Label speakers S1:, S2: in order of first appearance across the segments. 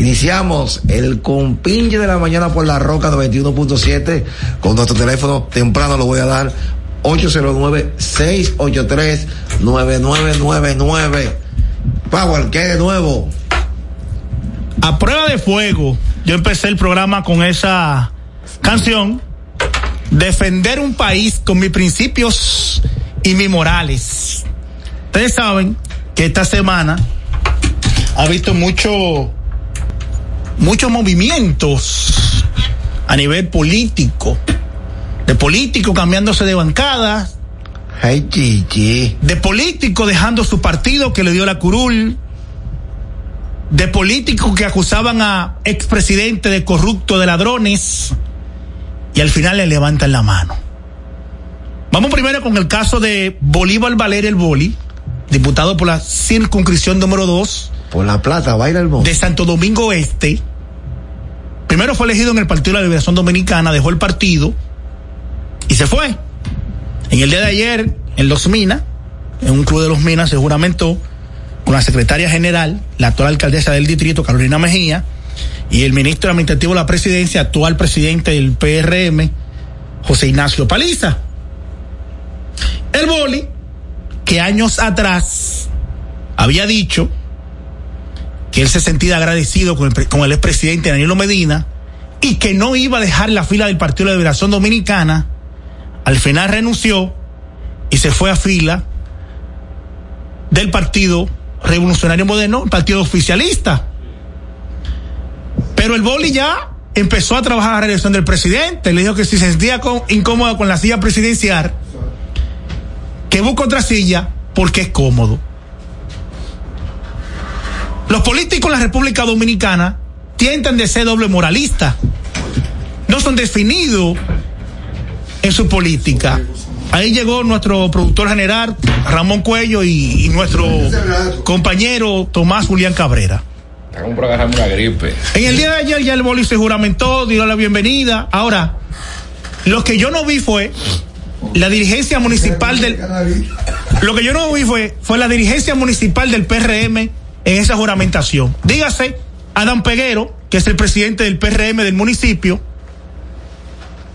S1: Iniciamos el compinche de la mañana por la roca 91.7 con nuestro teléfono temprano lo voy a dar 809-683-9999. Power, ¿qué de nuevo?
S2: A prueba de fuego, yo empecé el programa con esa canción. Defender un país con mis principios y mis morales. Ustedes saben que esta semana ha visto mucho, muchos movimientos a nivel político. De políticos cambiándose de bancada.
S1: Ay.
S2: De políticos dejando su partido que le dio la curul. De políticos que acusaban a expresidente de corrupto, de ladrones. Y al final le levantan la mano. Vamos primero con el caso de Bolívar Valer el Boli, diputado por la circunscripción número 2.
S1: Por la plata, baila el mundo.
S2: De Santo Domingo Este. Primero fue elegido en el Partido de la Liberación Dominicana, dejó el partido y se fue. En el día de ayer, en Los Minas, en un club de Los Minas, se juramentó con la secretaria general, la actual alcaldesa del distrito, Carolina Mejía, y el ministro administrativo de la presidencia, actual presidente del PRM, José Ignacio Paliza. El boli, que años atrás había dicho que él se sentía agradecido con el, expresidente Danilo Medina y que no iba a dejar la fila del Partido de la Liberación Dominicana, al final renunció y se fue a fila del Partido Revolucionario Moderno, el Partido Oficialista. Pero el Boli ya empezó a trabajar la reelección del presidente. Le dijo que si se sentía con, incómodo con la silla presidencial, que busque otra silla porque es cómodo. Los políticos en la República Dominicana tienden de ser doble moralista. No son definidos en su política. Ahí llegó nuestro productor general, Ramón Cuello, y, y nuestro compañero Tomás Julián Cabrera.
S3: Está como para una gripe.
S2: En el día de ayer ya el boli se juramentó, dio la bienvenida. Ahora, lo que yo no vi fue la dirigencia municipal del. Lo que yo no vi fue, fue la dirigencia municipal del PRM en esa juramentación. Dígase, Adam Peguero, que es el presidente del PRM del municipio.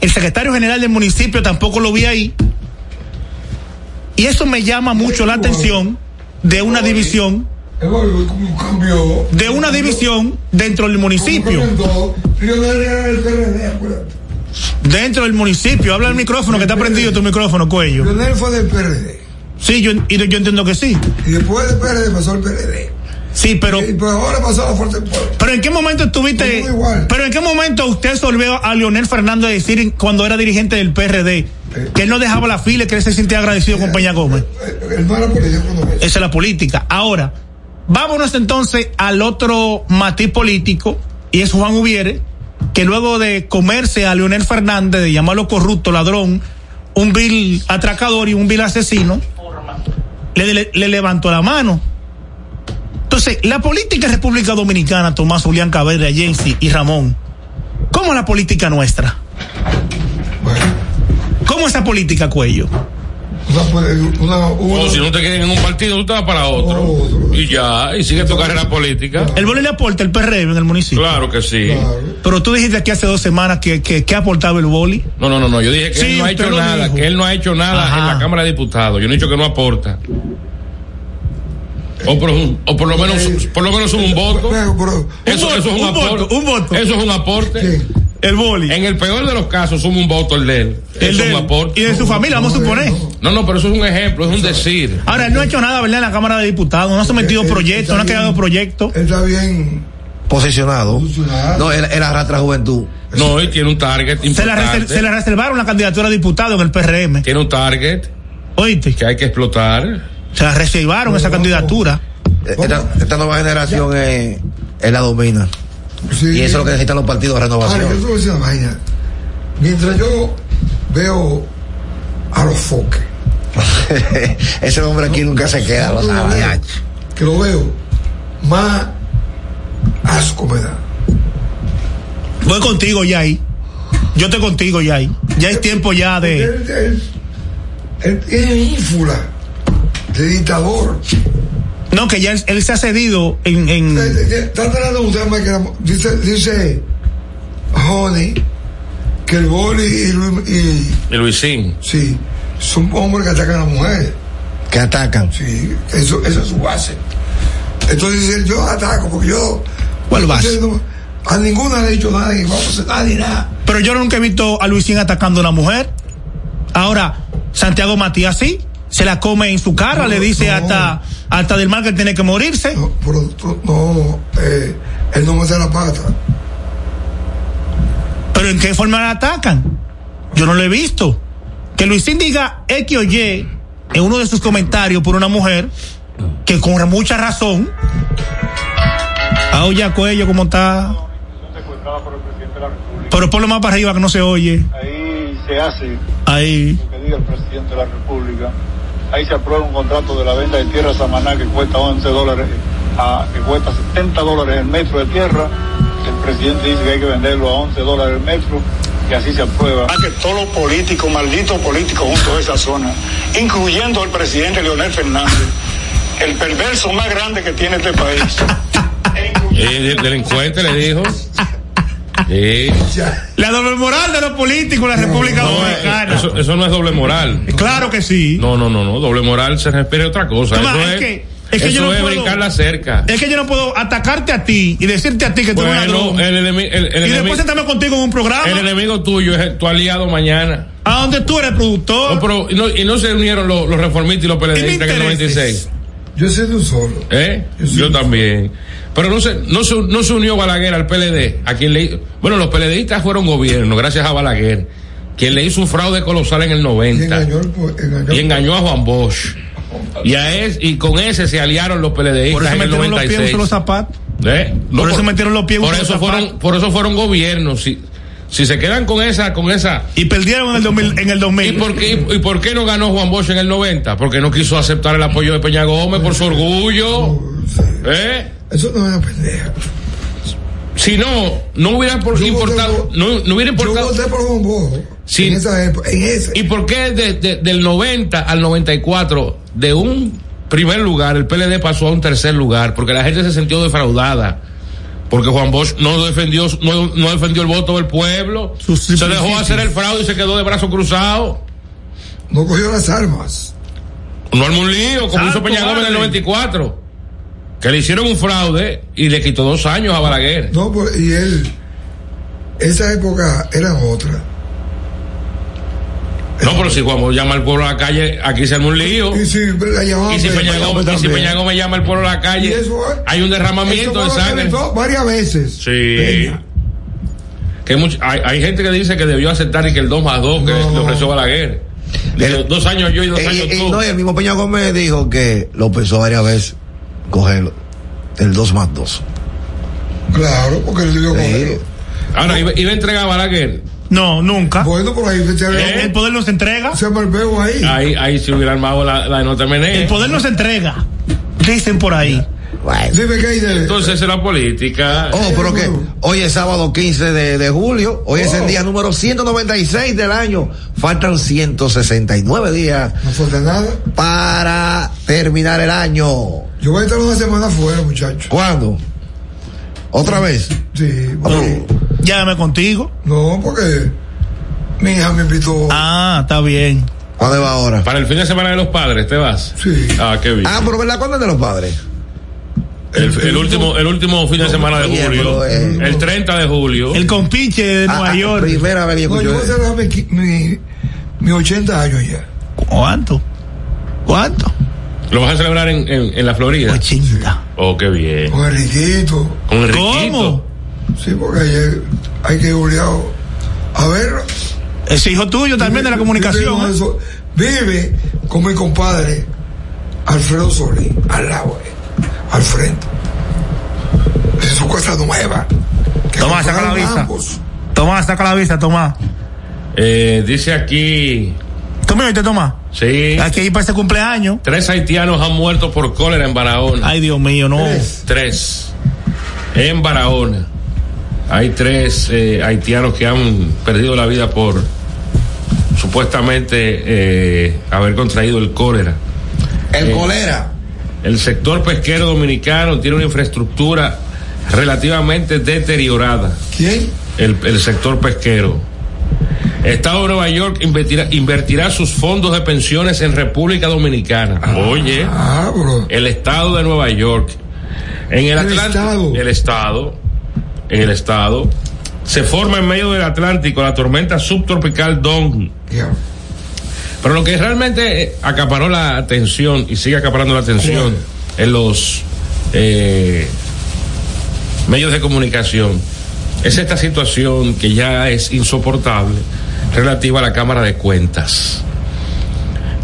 S2: El secretario general del municipio tampoco lo vi ahí. Y eso me llama mucho la atención de una división de una división dentro del municipio. Dentro del municipio. Habla el micrófono, que está prendido tu micrófono, cuello.
S4: Leonel fue del PRD.
S2: Sí, yo, yo entiendo que sí.
S4: Y después del PRD pasó al PRD.
S2: Sí, pero.
S4: Y, pero ahora pasó la del Pueblo.
S2: Pero en qué momento estuviste.
S4: Igual.
S2: Pero en qué momento usted solvió a Leonel Fernández decir cuando era dirigente del PRD que él no dejaba la fila y que él se sentía agradecido con Peña Gómez.
S4: Él no era político cuando
S2: Esa es la política. Ahora, vámonos entonces al otro matiz político, y es Juan Ubiere, que luego de comerse a Leonel Fernández, de llamarlo corrupto, ladrón, un vil atracador y un vil asesino, le, le- le levantó la mano. Entonces, la política en República Dominicana, Tomás Julián Cabrera, Jensi y Ramón, ¿cómo es la política nuestra? ¿Cómo es esa política, Cuello?
S4: Una, una, una,
S3: O si no te quieren en un partido, tú te vas para otro. Y ya, y sigue tu carrera política.
S2: El boli le aporta el PRM en el municipio.
S3: Claro que sí.
S2: Pero tú dijiste aquí hace dos semanas que, que, que ha aportado el boli.
S3: No, no, no, no. Yo dije que
S2: Sí,
S3: él no ha hecho nada,
S2: dijo.
S3: que él no ha hecho nada
S2: Ajá.
S3: en la Cámara de Diputados. Yo no he dicho que no aporta. O por, o por lo menos, por lo menos un voto. Eso,
S2: voto,
S3: eso es un,
S2: un
S3: aporte.
S2: voto, un voto.
S3: Eso es un aporte.
S4: ¿Qué?
S2: El boli.
S3: En el peor de los casos, somos un voto el de él.
S2: El
S3: Eso
S2: de
S3: es un
S2: él.
S3: aporte.
S2: Y de su familia, vamos a suponer.
S3: No, no, pero eso es un ejemplo, es un decir.
S2: Ahora, él no ha hecho nada, ¿verdad? En la Cámara de Diputados. No ha sometido proyectos, no ha creado proyectos.
S4: Él está bien.
S1: Posicionado. No, él, él arrastra juventud.
S3: No, y tiene un target
S2: Se le, reser-
S3: importante.
S2: se le reservaron la candidatura a diputado en el PRM.
S3: Tiene un target
S2: Oíste,
S3: que hay que explotar.
S2: Se la reservaron esa candidatura.
S1: Esta, esta nueva generación es, es la domina.
S4: Sí.
S1: Y eso es lo que necesitan los partidos de
S4: Ahora, yo te
S1: renovación.
S4: voy a decir una vaina. Mientras yo veo a los foques,
S1: Ese hombre aquí nunca se queda, lo sabe. ya.
S4: que lo veo, más asco me da.
S2: Voy contigo, Yay. Yo estoy contigo, Yay. Ya es tiempo ya de.
S4: Él, tiene ínfula de dictador.
S2: No, que ya él, él se ha cedido en, en
S4: Está tratando que la- dice, dice Honey que el boli y, Luis- y
S3: Y Luisín.
S4: sí, son hombres que atacan a las mujeres.
S1: Que atacan.
S4: Sí, eso, esa es su base. Entonces dice, yo ataco porque yo.
S2: ¿Cuál base?
S4: No- a ninguna le he dicho nada, ni vamos a hacer nada ni nada.
S2: Pero yo nunca he visto a Luisín atacando a una mujer. Ahora, Santiago Matías sí, se la come en su cara,
S4: No,
S2: le dice
S4: no.
S2: hasta, hasta del mal que tiene que morirse.
S4: No, pero no, eh, él no mete la pata.
S2: Pero ¿en qué forma la atacan? Yo no lo he visto. Que Luisín diga X o Y en uno de sus comentarios por una mujer, que con mucha razón, a ya cuello como está,
S5: secuestrada por el presidente de la República.
S2: pero ponlo más para arriba que no se oye.
S5: Ahí se hace
S2: Ahí.
S5: lo que diga el presidente de la República. Ahí se aprueba un contrato de la venta de tierra a Samaná que cuesta 11 dólares, a, que cuesta 70 dólares el metro de tierra. El presidente dice que hay que venderlo a 11 dólares el metro y así se aprueba. que todos los políticos, malditos políticos juntos de esa zona, incluyendo el presidente Leonel Fernández, el perverso más grande que tiene este país. incluyendo-
S3: Y el delincuente le dijo.
S2: La doble moral de los políticos en la República
S3: No,
S2: Dominicana.
S3: eso, eso no es doble moral.
S2: Claro que sí.
S3: No, no, no, no. Doble moral se refiere a otra cosa.
S2: Toma,
S3: eso
S2: es
S3: es,
S2: que- es que
S3: eso
S2: yo no
S3: es
S2: puedo-
S3: cerca.
S2: Es que yo no puedo atacarte a ti y decirte a ti que tú eres un
S3: Bueno,
S2: ladrón.
S3: el, el- el
S2: y
S3: enemigo,
S2: después sentarme contigo en un programa
S3: el enemigo tuyo es tu aliado mañana.
S2: a donde tú eres productor.
S3: No, pero, y, no, y no se unieron los, los reformistas y los PLDistas en el
S2: intereses?
S3: 96.
S4: Yo soy de un solo.
S3: ¿Eh?
S4: Yo sí.
S3: Yo también. Pero no se, no, se, no se unió Balaguer al PLD. A quien le, bueno, los PLDistas fueron gobierno, gracias a Balaguer. Quien le hizo un fraude colosal en el
S4: Y
S3: 90.
S4: engañó, al pu- engañó.
S3: y engañó a Juan Bosch. Y a es, y con ese se aliaron los PLDistas
S2: Por eso
S3: en el
S2: metieron los pies en
S3: 96.
S2: los zapatos.
S3: ¿Eh? No,
S2: Por eso metieron los pies en
S3: por eso
S2: solo
S3: fueron, por eso fueron gobiernos. Si, si se quedan con esa, con esa.
S2: Y perdieron en el 2000. En el 2000.
S3: ¿Y por, qué, ¿Y por qué no ganó Juan Bosch en el 90? Porque no quiso aceptar el apoyo de Peña Gómez por su orgullo. ¿Eh?
S4: Eso no es una pendeja.
S3: Si no, no hubiera por-
S4: Yo
S3: importado,
S4: voté-
S3: no, no hubiera
S4: Yo
S3: importado.
S4: voté por Juan.
S3: Sí.
S4: En esa época, en ese.
S3: ¿Y por qué de- de- del 90 al 94, de un primer lugar, el PLD pasó a un tercer lugar? Porque la gente se sintió defraudada. Porque Juan Bosch no defendió, no, no defendió el voto del pueblo.
S2: Sus
S3: se dejó hacer el fraude y se quedó de brazos cruzados.
S4: No cogió las armas.
S3: No armó un lío, como hizo Peña Gómez en el
S2: madre.
S3: 94. Que le hicieron un fraude y le quitó dos años a Balaguer.
S4: No, pues, y él. Esa época era otra.
S3: No, pero si Juan Bosch llama al pueblo a la calle, aquí se arma un lío.
S4: Y si
S3: Y si Peña Gómez, y si
S4: también.
S3: Peña Gómez llama al pueblo a la calle,
S4: eso, ¿eh?
S3: hay un derramamiento de sangre.
S4: varias veces.
S3: Sí.
S4: Peña.
S3: Que much- hay, hay gente que dice que debió aceptar y que el 2 más 2 que
S4: No.
S3: le ofreció Balaguer. Dice,
S1: El-
S3: dos años yo y dos
S1: Eh,
S3: años
S1: y- y
S3: tú.
S1: no, y el mismo Peña Gómez dijo que lo pensó varias veces cogerlo. El 2 más 2.
S4: Claro, porque él debió cogerlo.
S3: Ahora, iba, iba a entregar a Balaguer.
S2: No, nunca.
S4: Bueno, por ahí
S3: ¿Eh?
S2: El poder no se entrega.
S4: se me veo ahí.
S3: Ahí, ahí se hubiera armado la, la de Nota
S2: El
S3: Menezes.
S2: poder no se entrega. Dicen por ahí.
S4: Dime qué hay de.
S3: Entonces es la política.
S1: Oh, pero que hoy es sábado 15 de, de julio, hoy es el día número 196 del año, faltan 169 días
S4: No falta nada.
S1: para terminar el año.
S4: Yo voy a estar una semana afuera, muchacho.
S1: ¿Cuándo? ¿Otra vez?
S4: Sí, porque-
S1: Oh,
S2: Llámame contigo.
S4: no, porque mi hija me invitó.
S2: Ah, está bien.
S1: ¿Cuándo va ahora?
S3: Para el fin de semana de los padres, ¿te vas?
S4: Sí.
S3: Ah, qué bien.
S1: Ah, pero ¿verdad? ¿Cuándo es de los padres?
S3: el, el último, el último fin de semana de julio.
S1: eh,
S3: el 30 de julio.
S2: El compinche de Nueva
S1: Ah,
S2: York.
S1: Primera vez que yo
S4: No, yo voy a celebrar mi, mi, mi 80 años ya.
S2: ¿Cuánto? ¿Cuánto?
S3: ¿Lo vas a celebrar en, en, en la Florida?
S2: 80.
S3: Oh, qué bien.
S4: Con Enriquito.
S3: Con.
S2: ¿Cómo?
S4: Sí, porque ayer hay que ir obligado a ver.
S2: Ese hijo tuyo también de la comunicación. ¿eh?
S4: eso. Vive con mi compadre Alfredo Solís, al lado, eh, al frente. Es su casa nueva.
S2: Tomás, saca la
S4: ambos.
S2: Tomás, saca la vista, Tomás.
S3: Eh, dice aquí,
S2: ¿Tú me oíste, Tomás?
S3: sí,
S2: Aquí hay para este cumpleaños.
S3: tres haitianos han muerto por cólera en Barahona.
S2: Ay, Dios mío, no.
S4: Tres.
S3: Tres. En Barahona. Hay tres eh, haitianos que han perdido la vida por supuestamente eh, haber contraído el cólera.
S1: El
S3: Eh,
S1: colera.
S3: el sector pesquero dominicano tiene una infraestructura relativamente deteriorada.
S4: ¿Quién?
S3: El, el sector pesquero. Estado de Nueva York invertirá, invertirá, sus fondos de pensiones en República Dominicana.
S4: Ah,
S3: Oye,
S4: ah,
S3: el Estado de Nueva York. En el,
S4: El
S3: Atlántico.
S4: estado.
S3: El Estado. En el Estado. Se forma en medio del Atlántico la tormenta subtropical Don. Pero lo que realmente eh, acaparó la atención y sigue acaparando la atención en los eh, medios de comunicación es esta situación que ya es insoportable relativa a la Cámara de Cuentas.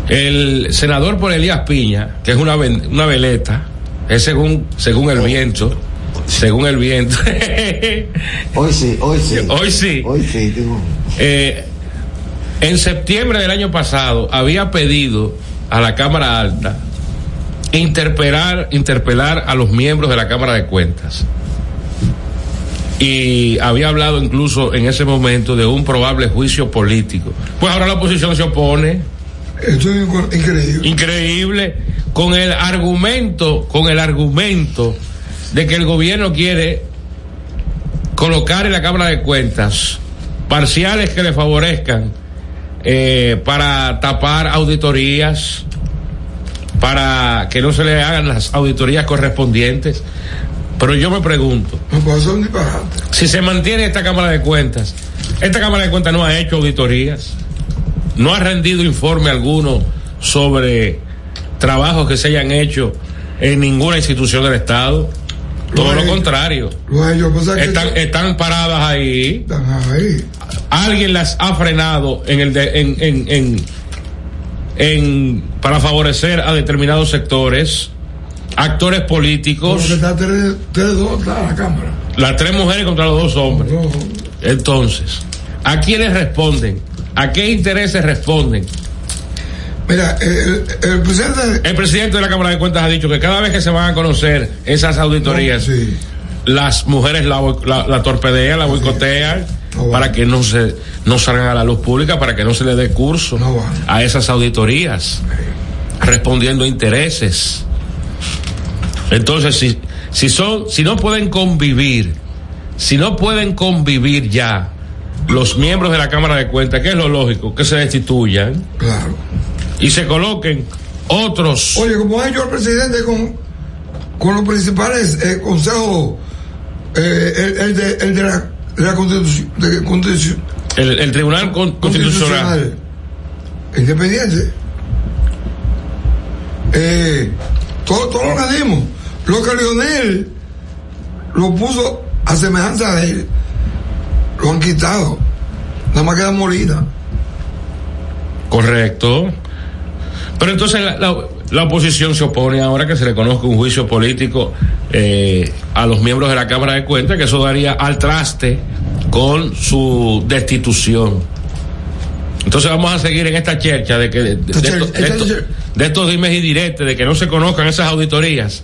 S3: El senador por Elías Piña, que es una, una veleta, es según, según el viento, según el viento.
S1: Hoy sí, hoy sí.
S3: Hoy sí.
S1: Hoy sí, tengo-
S3: Eh, en septiembre del año pasado había pedido a la Cámara Alta interpelar, interpelar a los miembros de la Cámara de Cuentas. Y había hablado incluso en ese momento de un probable juicio político. Pues ahora la oposición se opone,
S4: Esto es increíble.
S3: increíble, con el argumento, con el argumento de que el gobierno quiere colocar en la Cámara de Cuentas parciales que le favorezcan eh, para tapar auditorías, para que no se le hagan las auditorías correspondientes. Pero yo me pregunto,
S4: disparate.
S3: si se mantiene esta Cámara de Cuentas, esta Cámara de Cuentas no ha hecho auditorías, no ha rendido informe alguno sobre trabajos que se hayan hecho en ninguna institución del Estado. Todo lo contrario.
S4: Lo que
S3: Están, paradas ahí.
S4: están ahí.
S3: Alguien las ha frenado en el de- en, en, en, en- para favorecer a determinados sectores, actores políticos,
S4: está tres, tres, dos, está la cámara.
S3: las tres mujeres contra los dos hombres. Entonces, ¿a quiénes responden? ¿A qué intereses responden?
S4: Mira, el, el presidente.
S3: El presidente de la Cámara de Cuentas ha dicho que cada vez que se van a conocer esas auditorías,
S4: Sí.
S3: las mujeres la, boi- la- la torpedean, la boicotean,
S4: No van.
S3: para que no se no salgan a la luz pública, para que no se le dé curso
S4: No
S3: a esas auditorías, respondiendo a intereses. Entonces, si, si son, si no pueden convivir, si no pueden convivir ya los miembros de la Cámara de Cuentas, ¿qué es lo lógico? Que se destituyan
S4: Claro.
S3: Y se coloquen otros.
S4: Oye, como ha hecho el presidente con, con los principales eh, consejos, eh, el, el de, el de la, de la constitución, de constitución-
S3: El, el Tribunal Con- Constitucional.
S4: independiente. Eh, todo, todo lo que dimos, lo que Lionel lo puso a semejanza de él, lo han quitado. Nada más queda molida.
S3: Correcto. Pero entonces la, la- la oposición se opone ahora que se le conozca un juicio político eh, a los miembros de la Cámara de Cuentas, que eso daría al traste con su destitución. Entonces vamos a seguir en esta chercha de que de, de- de estos, de dimes y diretes, de que no se conozcan esas auditorías.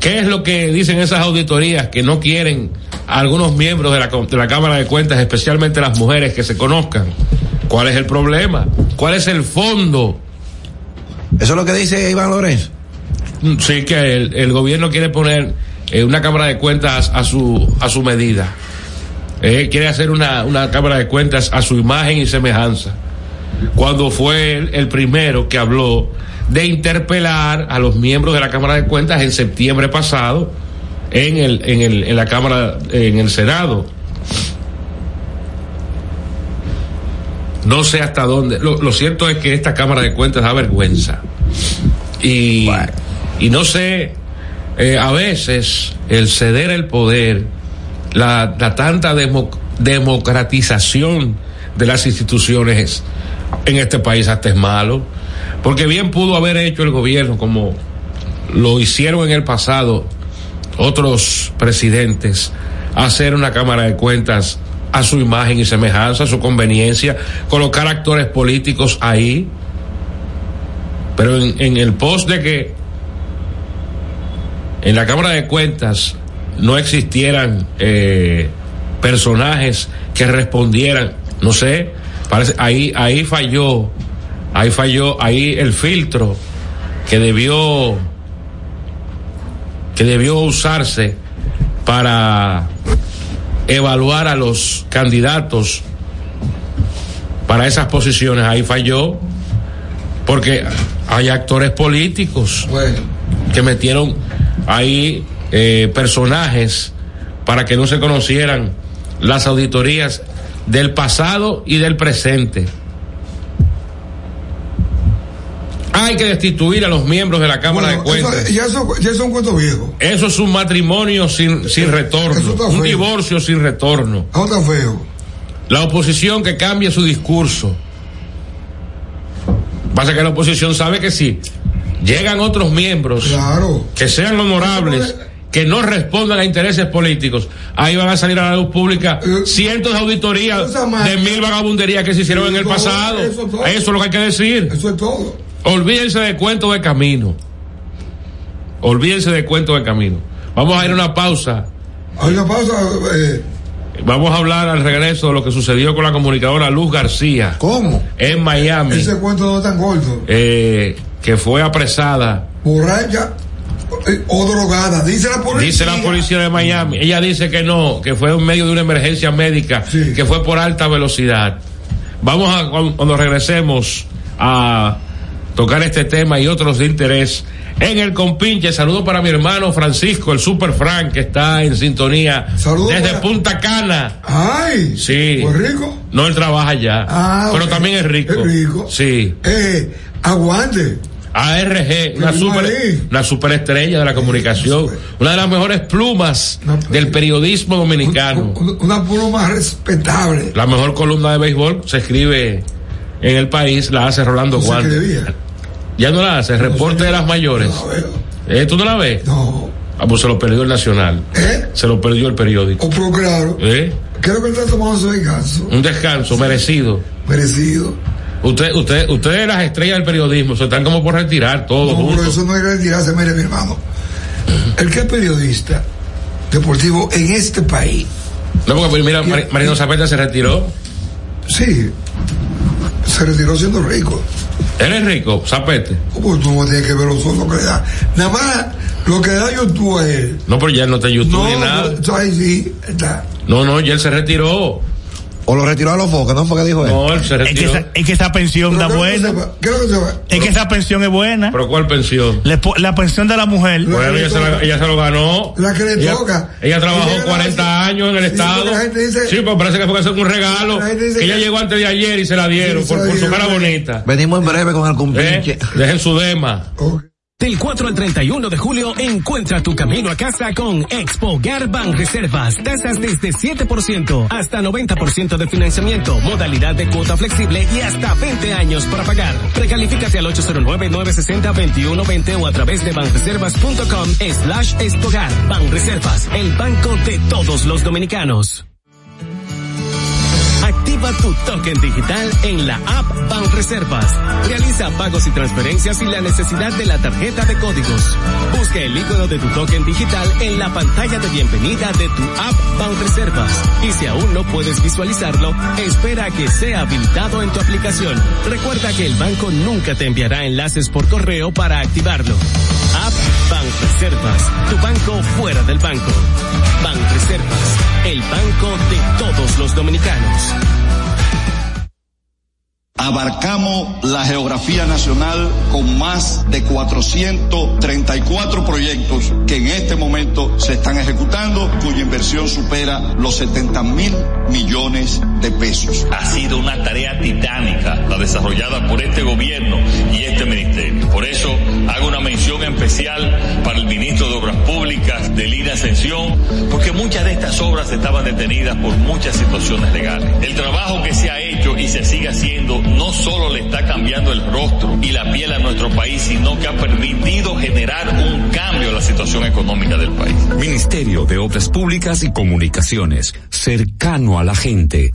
S3: ¿Qué es lo que dicen esas auditorías que no quieren a algunos miembros de la, de la Cámara de Cuentas, especialmente las mujeres, que se conozcan? ¿Cuál es el problema? ¿Cuál es el fondo?
S1: Eso es lo que dice Iván Lorenzo.
S3: Sí, que el, el gobierno quiere poner eh, una Cámara de Cuentas a su, a su medida. Eh, quiere hacer una, una Cámara de Cuentas a su imagen y semejanza. Cuando fue el, el primero que habló de interpelar a los miembros de la Cámara de Cuentas en septiembre pasado en el, en el, en la Cámara, en el Senado. No sé hasta dónde. Lo, lo cierto es que esta Cámara de Cuentas da vergüenza. Y, y no sé, eh, a veces el ceder el poder, la, la tanta demo- democratización de las instituciones en este país hasta es malo. Porque bien pudo haber hecho el gobierno como lo hicieron en el pasado otros presidentes, hacer una Cámara de Cuentas a su imagen y semejanza, a su conveniencia, colocar actores políticos ahí. Pero en, el post de que en la Cámara de Cuentas no existieran eh, personajes que respondieran, no sé, parece, ahí, ahí falló, ahí falló, ahí el filtro que debió que debió usarse para evaluar a los candidatos para esas posiciones, ahí falló, porque hay actores políticos
S4: Bueno,
S3: que metieron ahí eh, personajes para que no se conocieran las auditorías del pasado y del presente. Hay que destituir a los miembros de la Cámara
S4: bueno,
S3: de Cuentas.
S4: eso- ya, eso, ya es un cuento viejo.
S3: Eso es un matrimonio sin, sin retorno,
S4: Eso está
S3: un divorcio sin retorno.
S4: Está feo.
S3: La oposición que cambie su discurso. Pasa que la oposición sabe que si llegan otros miembros
S4: Claro.
S3: que sean honorables, que no respondan a intereses políticos, ahí van a salir a la luz pública
S4: Eh,
S3: cientos de auditorías de mil vagabunderías que se hicieron en el pasado.
S4: eso.
S3: Eso es lo que hay que decir.
S4: Eso es todo.
S3: Olvídense de cuento de camino. Olvídense de cuento de camino. Vamos a ir a una pausa.
S4: Hay una pausa. Eh,
S3: Vamos a hablar al regreso de lo que sucedió con la comunicadora Luz García
S1: ¿Cómo?
S3: en Miami,
S4: ese cuento no es tan corto.
S3: eh, que fue apresada.
S4: Borracha eh, o drogada. Dice la policía.
S3: Dice la policía de Miami. Ella dice que no, que fue en medio de una emergencia médica,
S4: Sí.
S3: que fue por alta velocidad. Vamos a, cuando regresemos a tocar este tema y otros de interés en el compinche. Saludo para mi hermano Francisco, el Super Frank, que está en sintonía
S4: Saludos
S3: desde
S4: para-
S3: Punta Cana.
S4: Ay.
S3: Sí.
S4: Pues rico.
S3: No, él trabaja allá.
S4: Ah,
S3: pero también es rico.
S4: Es rico.
S3: Sí.
S4: Eh, aguante.
S3: ARG, una super, una superestrella de la comunicación, una de las mejores plumas del periodismo dominicano.
S4: Un- un- Una pluma respetable.
S3: La mejor columna de béisbol se escribe en el país, la hace Rolando Juan. Ya no la hace, reporte de las mayores.
S4: No.
S3: ¿Eh, ¿Tú no la ves?
S4: No.
S3: Ah, pues se lo perdió el Nacional.
S4: ¿Eh?
S3: Se lo perdió el periódico.
S4: O pero claro.
S3: ¿Eh?
S4: Creo que él está tomando su descanso.
S3: Un descanso merecido.
S4: Merecido.
S3: Usted, usted, ustedes las estrellas del periodismo se están como por retirar todos
S4: No, pero eso no que retirarse, mire, mi hermano. El que es periodista deportivo en este país,
S3: No, porque mira, Mar- Marino Zapeta se retiró.
S4: sí, se retiró siendo rico.
S3: Él es rico, Zapete.
S4: Pues tú no tienes que ver los sueldos que le da. Nada más lo que da YouTube a él.
S3: No, pero ya él no está en YouTube
S4: No,
S3: ni nada.
S4: no, ahí sí, está.
S3: No, no, ya él se retiró.
S1: O lo retiró a los focos, ¿no fue que dijo él?
S3: No, él se
S2: Es que,
S3: retiró.
S2: esa, es que esa pensión
S4: Pero
S2: da
S4: que
S2: buena.
S4: que.
S2: Es que esa pensión es buena.
S3: ¿Pero cuál pensión?
S2: Le La pensión de la mujer.
S4: La
S3: Bueno, ella se, la-
S4: toca.
S3: ella se lo ganó.
S4: La que le
S3: ella,
S4: toca.
S3: Ella trabajó
S4: Ella
S3: 40
S4: gana-
S3: años en el
S4: Sí,
S3: Estado.
S4: porque la gente dice-
S3: sí, pues parece que fue que hacer un regalo.
S4: La gente dice
S3: Que ella
S4: que-
S3: llegó antes de ayer y se la dieron
S4: Sí,
S3: por, su cara bonita.
S1: Venimos en breve con el
S3: ¿Eh?
S1: compinche.
S3: Dejen su dema.
S6: Del 4 al 31 de julio, encuentra tu camino a casa con Expo Garban Reservas. Tasas desde 7% hasta 90% de financiamiento, modalidad de cuota flexible y hasta 20 años para pagar. Precalifícate al 809-960-2120 o a través de banreservas.com slash Expogar. Banreservas, el banco de todos los dominicanos. Tu token digital en la app Banreservas. Realiza pagos y transferencias sin la necesidad de la tarjeta de códigos. Busca el icono de tu token digital en la pantalla de bienvenida de tu app Banreservas. Y si aún no puedes visualizarlo, espera a que sea habilitado en tu aplicación. Recuerda que el banco nunca te enviará enlaces por correo para activarlo. App Banreservas, tu banco fuera del banco. Banreservas, el banco de todos los dominicanos.
S7: Abarcamos la geografía nacional con más de 434 proyectos que en este momento se están ejecutando, cuya inversión supera los 70 mil millones de pesos.
S8: Ha sido una tarea titánica la desarrollada por este gobierno y este ministerio. Por eso hago una mención especial para el ministro de Obras Públicas de Lina Ascensión, porque muchas de estas obras estaban detenidas por muchas situaciones legales. El trabajo que se ha hecho y se sigue haciendo no solo le está cambiando el rostro y la piel a nuestro país, sino que ha permitido generar un cambio en la situación económica del país.
S9: Ministerio de Obras Públicas y Comunicaciones, cercano a la gente.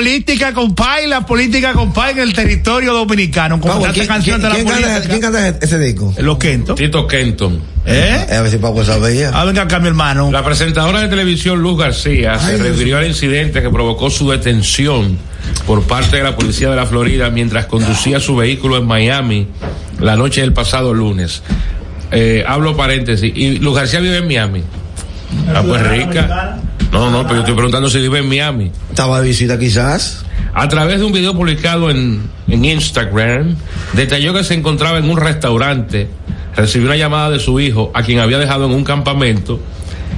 S2: Política compay, la política compay en el territorio dominicano. Como
S1: ¿quién, canción de la política. ¿Quién canta ese disco?
S2: Los Kenton.
S3: Tito Kenton.
S2: ¿Eh?
S1: A ver si Paco sabía.
S2: Ah, venga acá, mi hermano.
S3: La presentadora de televisión Luz García se refirió al incidente que provocó su detención por parte de la policía de la Florida mientras conducía su vehículo en Miami la noche del pasado lunes. Eh, hablo paréntesis. ¿Y Luz García vive en Miami? Ah, pues rica. No, no, pero yo estoy preguntando si vive en Miami.
S1: Estaba de visita quizás.
S3: A través de un video publicado en, en Instagram, detalló que se encontraba en un restaurante, recibió una llamada de su hijo, a quien había dejado en un campamento,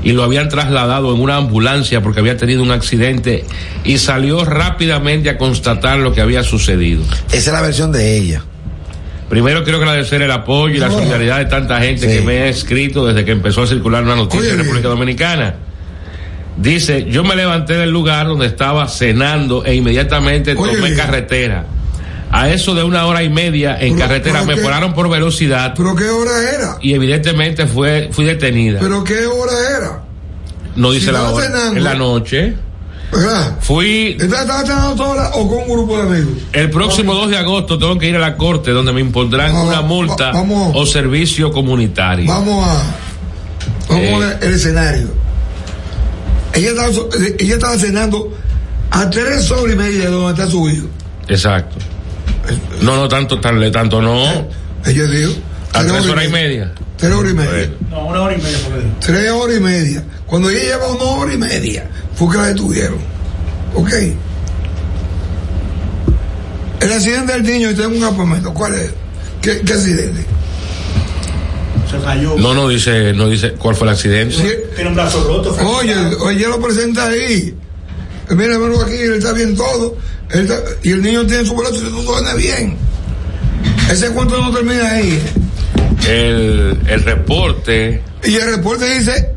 S3: y lo habían trasladado en una ambulancia porque había tenido un accidente y salió rápidamente a constatar lo que había sucedido.
S1: Esa es la versión de ella.
S3: Primero quiero agradecer el apoyo y la solidaridad de tanta gente que me ha escrito desde que empezó a circular una noticia en República Dominicana. Dice, yo me levanté del lugar donde estaba cenando e inmediatamente tomé carretera. A eso de una hora y media en carretera me pararon por velocidad.
S4: ¿Pero qué hora era?
S3: Y evidentemente fue, fui detenida.
S4: ¿Pero qué hora era?
S3: No dice la hora. en la noche.
S4: ¿Verdad?
S3: Fui.
S4: ¿Estás cenando sola o con un grupo de amigos?
S3: El próximo 2 de agosto tengo que ir a la corte donde me impondrán una multa o servicio comunitario.
S4: Vamos a. Vamos a ver el escenario ella estaba, ella estaba cenando a tres horas y media de donde está su hijo.
S3: Exacto. No, no, tanto, tan, tanto no.
S4: Ella dijo.
S3: A tres horas y media.
S4: Tres horas y media.
S2: No, una hora y media.
S4: Tres horas y media. Cuando ella lleva una hora y media, fue que la detuvieron. ¿Ok? El accidente del niño está en un campamento. ¿Cuál es? ¿Qué, qué accidente?
S3: No, no dice, no dice cuál fue el accidente.
S2: Tiene un brazo roto.
S4: Oye, oye, lo presenta ahí. Mira, hermano, aquí, él está bien todo. y el niño tiene su brazo y todo anda bien. Ese cuento no termina ahí.
S3: El, el reporte.
S4: Y el reporte dice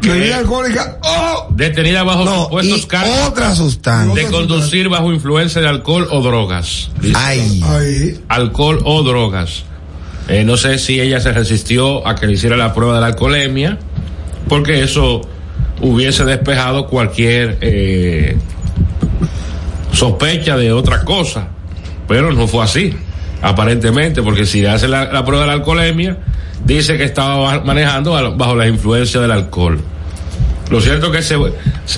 S4: Bebida alcohólica. ¡Oh!
S3: Detenida bajo
S1: No,
S3: supuestos cargos
S1: otra sustancia.
S3: de conducir bajo influencia de alcohol o drogas. Dice.
S1: Ay,
S4: Ahí.
S3: alcohol o drogas. Eh, no sé si ella se resistió a que le hiciera la prueba de la alcoholemia, porque eso hubiese despejado cualquier eh, sospecha de otra cosa. Pero no fue así, aparentemente, porque si le hace la, la prueba de la alcoholemia, dice que estaba ba- manejando bajo la influencia del alcohol. Lo cierto es que se,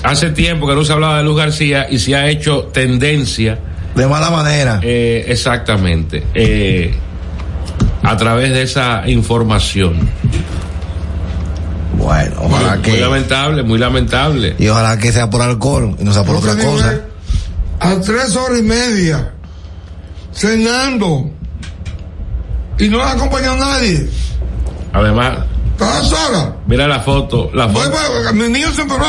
S3: hace tiempo que no se hablaba de Luz García y se ha hecho tendencia
S1: de mala manera.
S3: eh, exactamente. eh, a través de esa información.
S1: Bueno, ojalá
S3: Muy
S1: que.
S3: lamentable, muy lamentable.
S1: Y ojalá que sea por alcohol y no sea por otra cosa.
S4: A tres horas y media. Cenando. Y no la acompañó nadie.
S3: Además,
S4: Estaba sola.
S3: mira la foto, la
S4: Voy,
S3: foto.
S4: voy, mi niño se enfermó.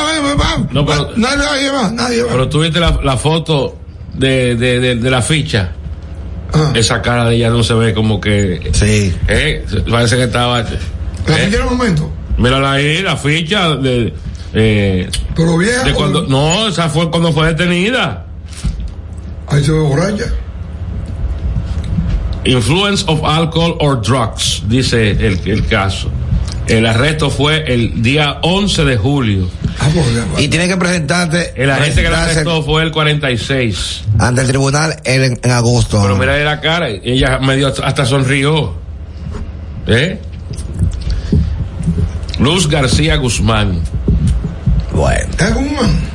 S3: No, pero-
S4: Nadie la lleva, nadie va.
S3: Pero tú viste la, la foto de, de, de, de la ficha. Esa cara de ella no se ve como que.
S1: Sí.
S3: Eh, parece que estaba.
S4: La
S3: eh,
S4: ficha en el momento.
S3: mírala ahí, la ficha de. Eh,
S4: Pero vieja.
S3: de cuando,
S4: o-
S3: no, esa fue cuando fue detenida.
S4: Ahí se ve borracha.
S3: Influence of alcohol or drugs, dice el, el caso. El arresto fue el día 11 de julio.
S4: Ah,
S1: Y tiene que presentarte.
S3: El agente que la arrestó fue el 46.
S1: Ante el tribunal en, en agosto.
S3: Pero mira la cara, ella medio hasta- hasta sonrió. ¿Eh? Luz García Guzmán.
S1: Bueno.
S4: Guzmán.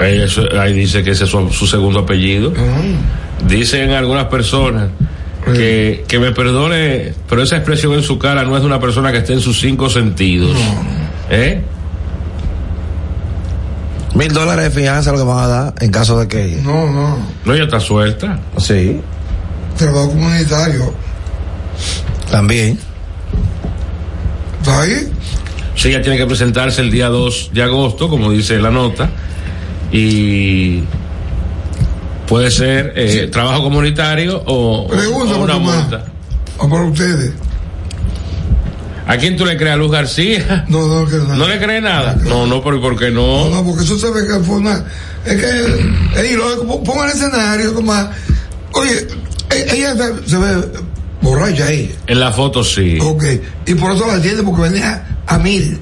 S3: Eso, ahí dice que ese es su, su segundo apellido.
S4: Ah.
S3: Dicen algunas personas que, que me perdone, pero esa expresión en su cara no es de una persona que esté en sus cinco sentidos. ¿Eh?
S1: Mil dólares de fianza lo que van a dar en caso de que.
S4: No, no.
S3: No, ella está suelta.
S1: Sí,
S4: Trabajo comunitario.
S1: también.
S4: ¿Está ahí?
S3: Sí, ella tiene que presentarse el día 2 de agosto, como dice la nota, y puede ser eh, trabajo comunitario o, o
S4: Pregunta,
S3: una
S4: Tomás.
S3: multa.
S4: O para ustedes.
S3: ¿A quién tú le crees a Luz García?
S4: No, no, que nada.
S3: ¿No le crees nada? No, no, pero ¿por qué
S4: No,
S3: no?
S4: no, porque eso se ve que fue una. Es que. Es ilógico. Pongan el escenario, como. Oye, e- ella se, ve borracha ahí.
S3: En la foto sí.
S4: Ok. Y por eso la atiende, porque venía a mil.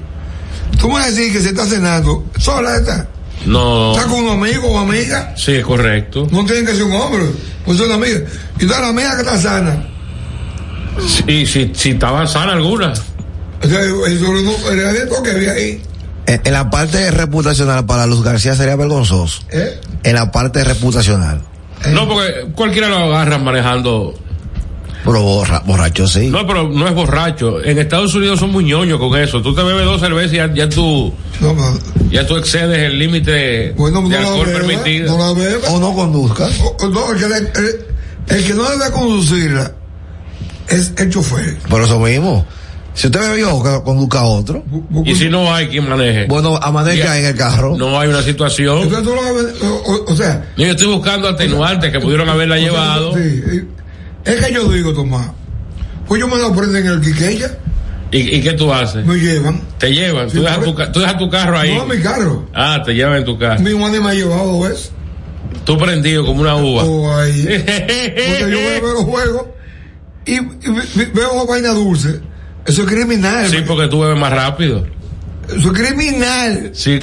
S4: Tú me vas a decir que se está cenando. Sola está.
S3: No.
S4: Está con un amigo o amiga.
S3: Sí, es correcto.
S4: No tienen que ser un hombre. Pues son amigas. Y toda la amiga que está sana.
S3: Sí, sí, sí, estaba sana alguna.
S4: O sea, el evento que había ahí.
S1: En, en la parte reputacional para Luz García sería vergonzoso.
S4: ¿eh?
S1: En la parte reputacional.
S3: No, porque cualquiera lo agarra manejando.
S1: Pero borra, borracho sí.
S3: No, pero no es borracho. En Estados Unidos son muy ñoños con eso. Tú te bebes dos cervezas y ya, ya tú,
S4: No,
S3: ya tú excedes el límite
S4: Bueno,
S3: de
S4: no la
S3: alcohol
S4: beba,
S3: permitido.
S4: no la beba.
S1: O no conduzca.
S4: O- o no, el que, le- el- el que no debe conducirla es el chofer.
S1: Por eso mismo. Si usted bebió, que conduzca a otro.
S3: Y si no hay quien maneje.
S1: Bueno, amanezca en el carro.
S3: No hay una situación.
S4: Entonces tú lo que- o, o- o sea,
S3: Yo estoy buscando atenuantes que pudieron haberla llevado.
S4: sí, es que yo digo, Tomás, pues yo me la prenden en el Quiqueya,
S3: ¿Y, ¿Y qué tú haces?
S4: me llevan.
S3: Te llevan.
S4: Sí,
S3: tú, dejas tu, ca- tú dejas tu carro ahí.
S4: No, mi carro.
S3: Ah, te llevan en tu carro.
S4: Mi madre me ha llevado dos veces.
S3: Tú prendido como una uva.
S4: O ahí. Porque yo a ver los juegos y, y ve- veo vaina dulce. Eso es criminal.
S3: Sí, porque tú bebes más rápido.
S4: Eso es criminal.
S3: Sí,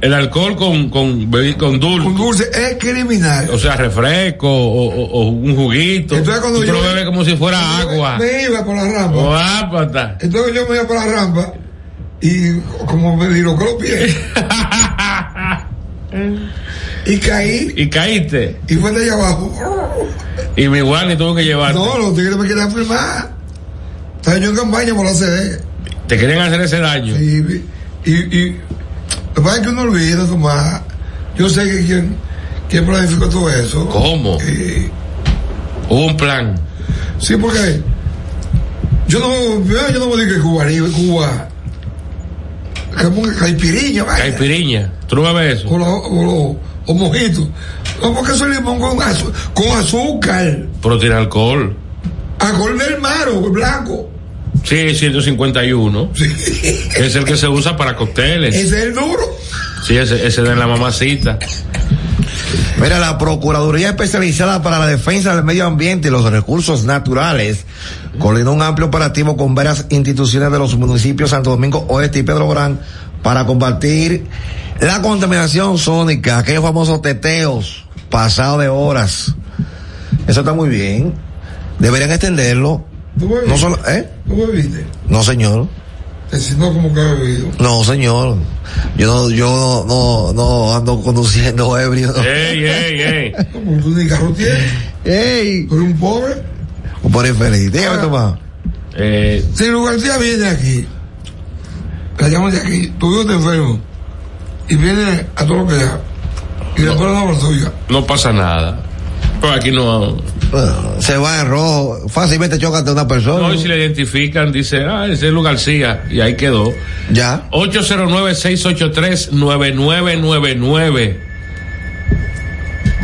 S3: el alcohol con, con, con dulce.
S4: Con dulce es criminal.
S3: O sea, refresco o, o- o un juguito.
S4: Entonces, cuando
S3: tú
S4: yo-
S3: lo bebes como si fuera agua.
S4: Me iba por la rampa. Entonces yo me iba por la rampa y como me diró con los pies. y caí
S3: Y caíste.
S4: y fue de allá abajo.
S3: Y mi Wally tuvo que llevarte.
S4: No, los tigres me querían filmar. Yo en campaña por la CD.
S3: Te querían hacer ese daño.
S4: Y, y, y lo que pasa es que uno olvida, Tomás. Yo sé que quién, quién planificó todo eso.
S3: ¿Cómo?
S4: Y-
S3: Hubo un plan.
S4: sí, porque yo no, yo, yo no me digo que Cuba Cuba. Caipiriña.
S3: Caipiriña. ¿Tú no bebes eso?
S4: O, los- o, los- o mojitos. No, porque eso es limón con, azu- con azúcar.
S3: Pero tiene alcohol.
S4: Alcohol del mar o blanco.
S3: Sí, 151. Es el que se usa para cócteles.
S4: Ese es el duro.
S3: Sí, ese, ese de la mamacita.
S1: Mira, la Procuraduría Especializada para la Defensa del Medio Ambiente y los Recursos Naturales coordinó un amplio operativo con varias instituciones de los municipios Santo Domingo Oeste y Pedro Gran para combatir la contaminación sónica, aquellos famosos teteos pasados de horas. Eso está muy bien. Deberían extenderlo.
S4: ¿Tú bebiste?
S1: No solo, ¿eh?
S4: ¿Tú bebiste?
S1: No, señor.
S4: Te siento como que he bebido.
S1: No, señor. Yo no, yo no, no, no ando conduciendo ebrio. no.
S3: Ey, ey, ey.
S4: Como tú ni carro tienes.
S1: Ey.
S4: Tú eres un pobre.
S1: Un pobre infeliz. Dígame, Tomás.
S3: Eh,
S4: Si Luis García viene aquí, la llaman de aquí, tu hijo está enfermo, y viene a todo lo que da, y le pone la tuya.
S3: no pasa nada. Pero aquí no.
S1: Bueno, se va en rojo. Fácilmente choca ante una persona.
S3: No, y si le identifican, dice, ah, ese es Luis García. Y ahí quedó.
S1: Ya.
S3: 809-683-9999.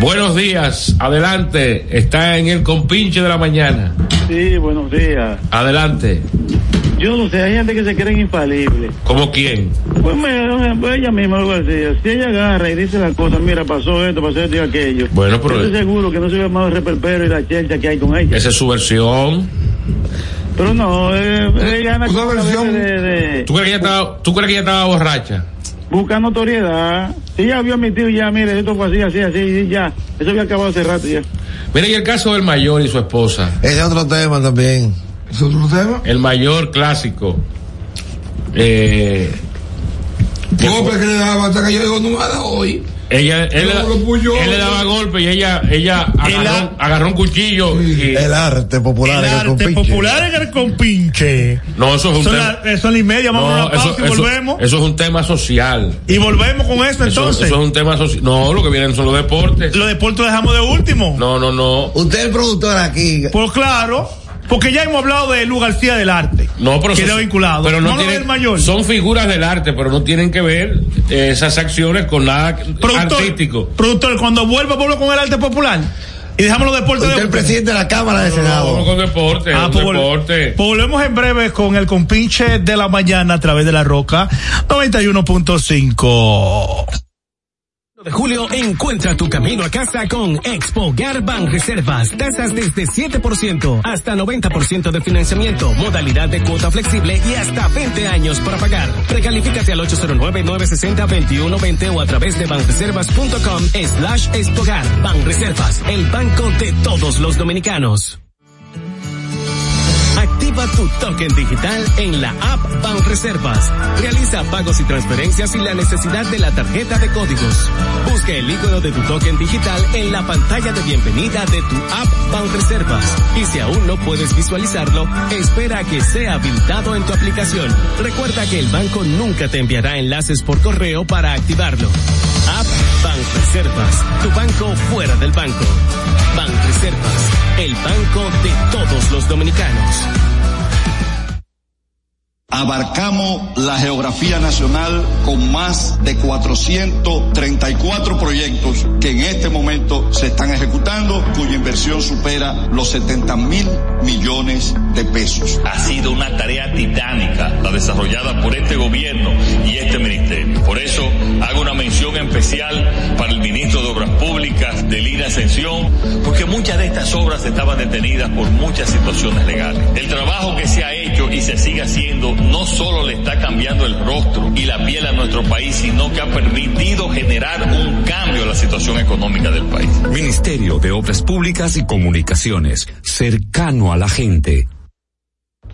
S3: Buenos días, adelante. Está en el compinche de la mañana.
S10: Sí, buenos días.
S3: Adelante.
S10: Yo no sé, hay gente que se creen infalibles.
S3: ¿Cómo quién?
S10: Pues, me, pues ella misma lo decía. Si ella agarra y dice las cosas, mira, pasó esto, pasó esto y aquello.
S3: Bueno, pero-
S10: Yo estoy seguro que no se ve más el reperpero y la chelcha que hay con ella.
S3: Esa es su versión.
S10: Pero no, eh, ella una versión de, de-
S3: ¿Tú crees que ella estaba, ¿tú crees que ella estaba borracha?
S10: busca notoriedad. Si ella vio a mi tío ya, mire, esto fue así, así, así, ya. Eso había acabado hace rato ya.
S3: Mira, y el caso del mayor y su esposa.
S1: Ese es otro tema también.
S4: ¿Es otro tema?
S3: El mayor clásico. Eh,
S4: Golpe que le daba hasta que yo digo, no hoy.
S3: ella, él, le él daba golpe y ella, ella agarró, agarró un cuchillo y,
S1: El arte popular.
S2: El
S1: en el
S2: arte
S1: compinche.
S2: popular en el compinche.
S3: no, eso es un
S2: Son
S3: tema.
S2: las son las y media, vamos a una pausa y
S3: eso,
S2: volvemos.
S3: eso es un tema social.
S2: y volvemos con eso
S3: Eso,
S2: entonces.
S3: eso es un tema social. No, lo que vienen son los deportes.
S2: Los deportes lo dejamos de último.
S3: No, no, no.
S1: Usted es el productor aquí.
S2: Pues claro, porque ya hemos hablado de Lu García del arte.
S3: No, pero
S2: Quedó
S3: son-
S2: vinculado.
S3: Pero no
S2: a
S3: tienen,
S2: mayor.
S3: son figuras del arte, pero no tienen que ver eh, esas acciones con nada artístico.
S2: Productor, cuando vuelva, vuelvo con el arte popular. Y dejamos los deportes
S1: Usted
S2: de
S1: el presidente de la Cámara de Senado.
S3: No, con deporte,
S2: Ah, pues
S3: deporte.
S2: pues volvemos en breve con el compinche de la mañana a través de la roca 91.5.
S6: de julio encuentra tu camino a casa con Expo Garban Reservas. Tasas desde 7% hasta 90% de financiamiento, modalidad de cuota flexible y hasta 20 años para pagar. Precalifícate al 809-960-2120 o a través de banreservas.com slash Expogar. Banreservas, el banco de todos los dominicanos. Activa tu token digital en la app Banreservas. Realiza pagos y transferencias sin la necesidad de la tarjeta de códigos. Busca el icono de tu token digital en la pantalla de bienvenida de tu app Banreservas. Y si aún no puedes visualizarlo, espera a que sea habilitado en tu aplicación. Recuerda que el banco nunca te enviará enlaces por correo para activarlo. App Banreservas, tu banco fuera del banco. Banreservas, el banco de todos los dominicanos.
S7: Abarcamos la geografía nacional con más de 434 proyectos que en este momento se están ejecutando, cuya inversión supera los 70 mil millones de pesos.
S8: Ha sido una tarea titánica la desarrollada por este gobierno y este ministerio. Por eso hago una mención especial para el ministro de Obras Públicas de Lina Ascensión, porque muchas de estas obras estaban detenidas por muchas situaciones legales. El trabajo que se ha hecho y se sigue haciendo no solo le está cambiando el rostro y la piel a nuestro país, sino que ha permitido generar un cambio en la situación económica del país.
S11: Ministerio de Obras Públicas y Comunicaciones, cercano a la gente.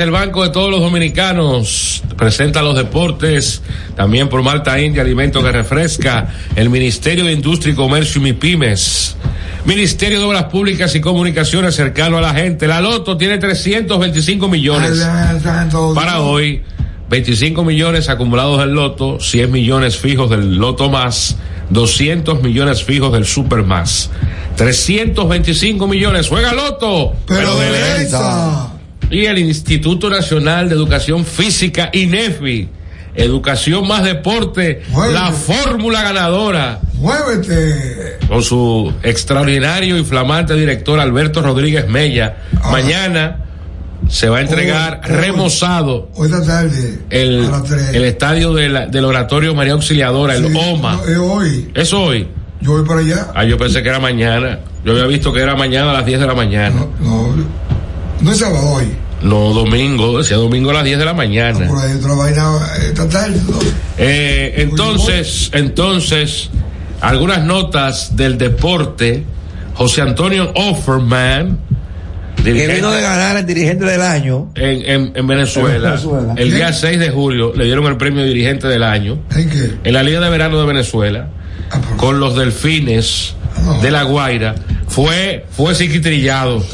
S12: El
S3: banco de todos los dominicanos, presenta los deportes, también por Malta India, alimento que refresca, el Ministerio de Industria y Comercio y MIPIMES, Ministerio de Obras Públicas y Comunicaciones cercano a la gente. La Loto tiene 325 millones para hoy. 25 millones acumulados del Loto, 100 millones fijos del Loto más, 200 millones fijos del Super más. 325 millones, juega Loto, pero, de ley. Y el Instituto Nacional de Educación Física, INEFI, Educación más Deporte, la fórmula ganadora.
S4: Muévete.
S3: Con su extraordinario y flamante director Alberto Rodríguez Mella. Mañana se va a entregar
S4: Hoy- hoy-
S3: remozado
S4: Hoy tarde.
S3: el, el estadio de la- del Oratorio María Auxiliadora, el OMA.
S4: no, es hoy.
S3: ¿Es hoy?
S4: Yo voy para allá.
S3: Ah, yo pensé que era mañana. Yo había visto que era mañana a las 10 de la mañana.
S4: No, no es sábado hoy.
S3: No, domingo, decía domingo a las 10 de la mañana.
S4: Por ahí otra vaina eh, esta tarde. ¿no?
S3: Eh, entonces, entonces, algunas notas del deporte. José Antonio Offerman,
S1: Que
S3: dirigente
S1: vino de ganar el dirigente del año.
S3: en, en- en Venezuela,
S1: En Venezuela.
S3: el día 6 de julio, le dieron el premio dirigente del año
S4: ¿En qué?
S3: en la Liga de Verano de Venezuela, con los delfines de La Guaira. Fue, fue psiquitrillado.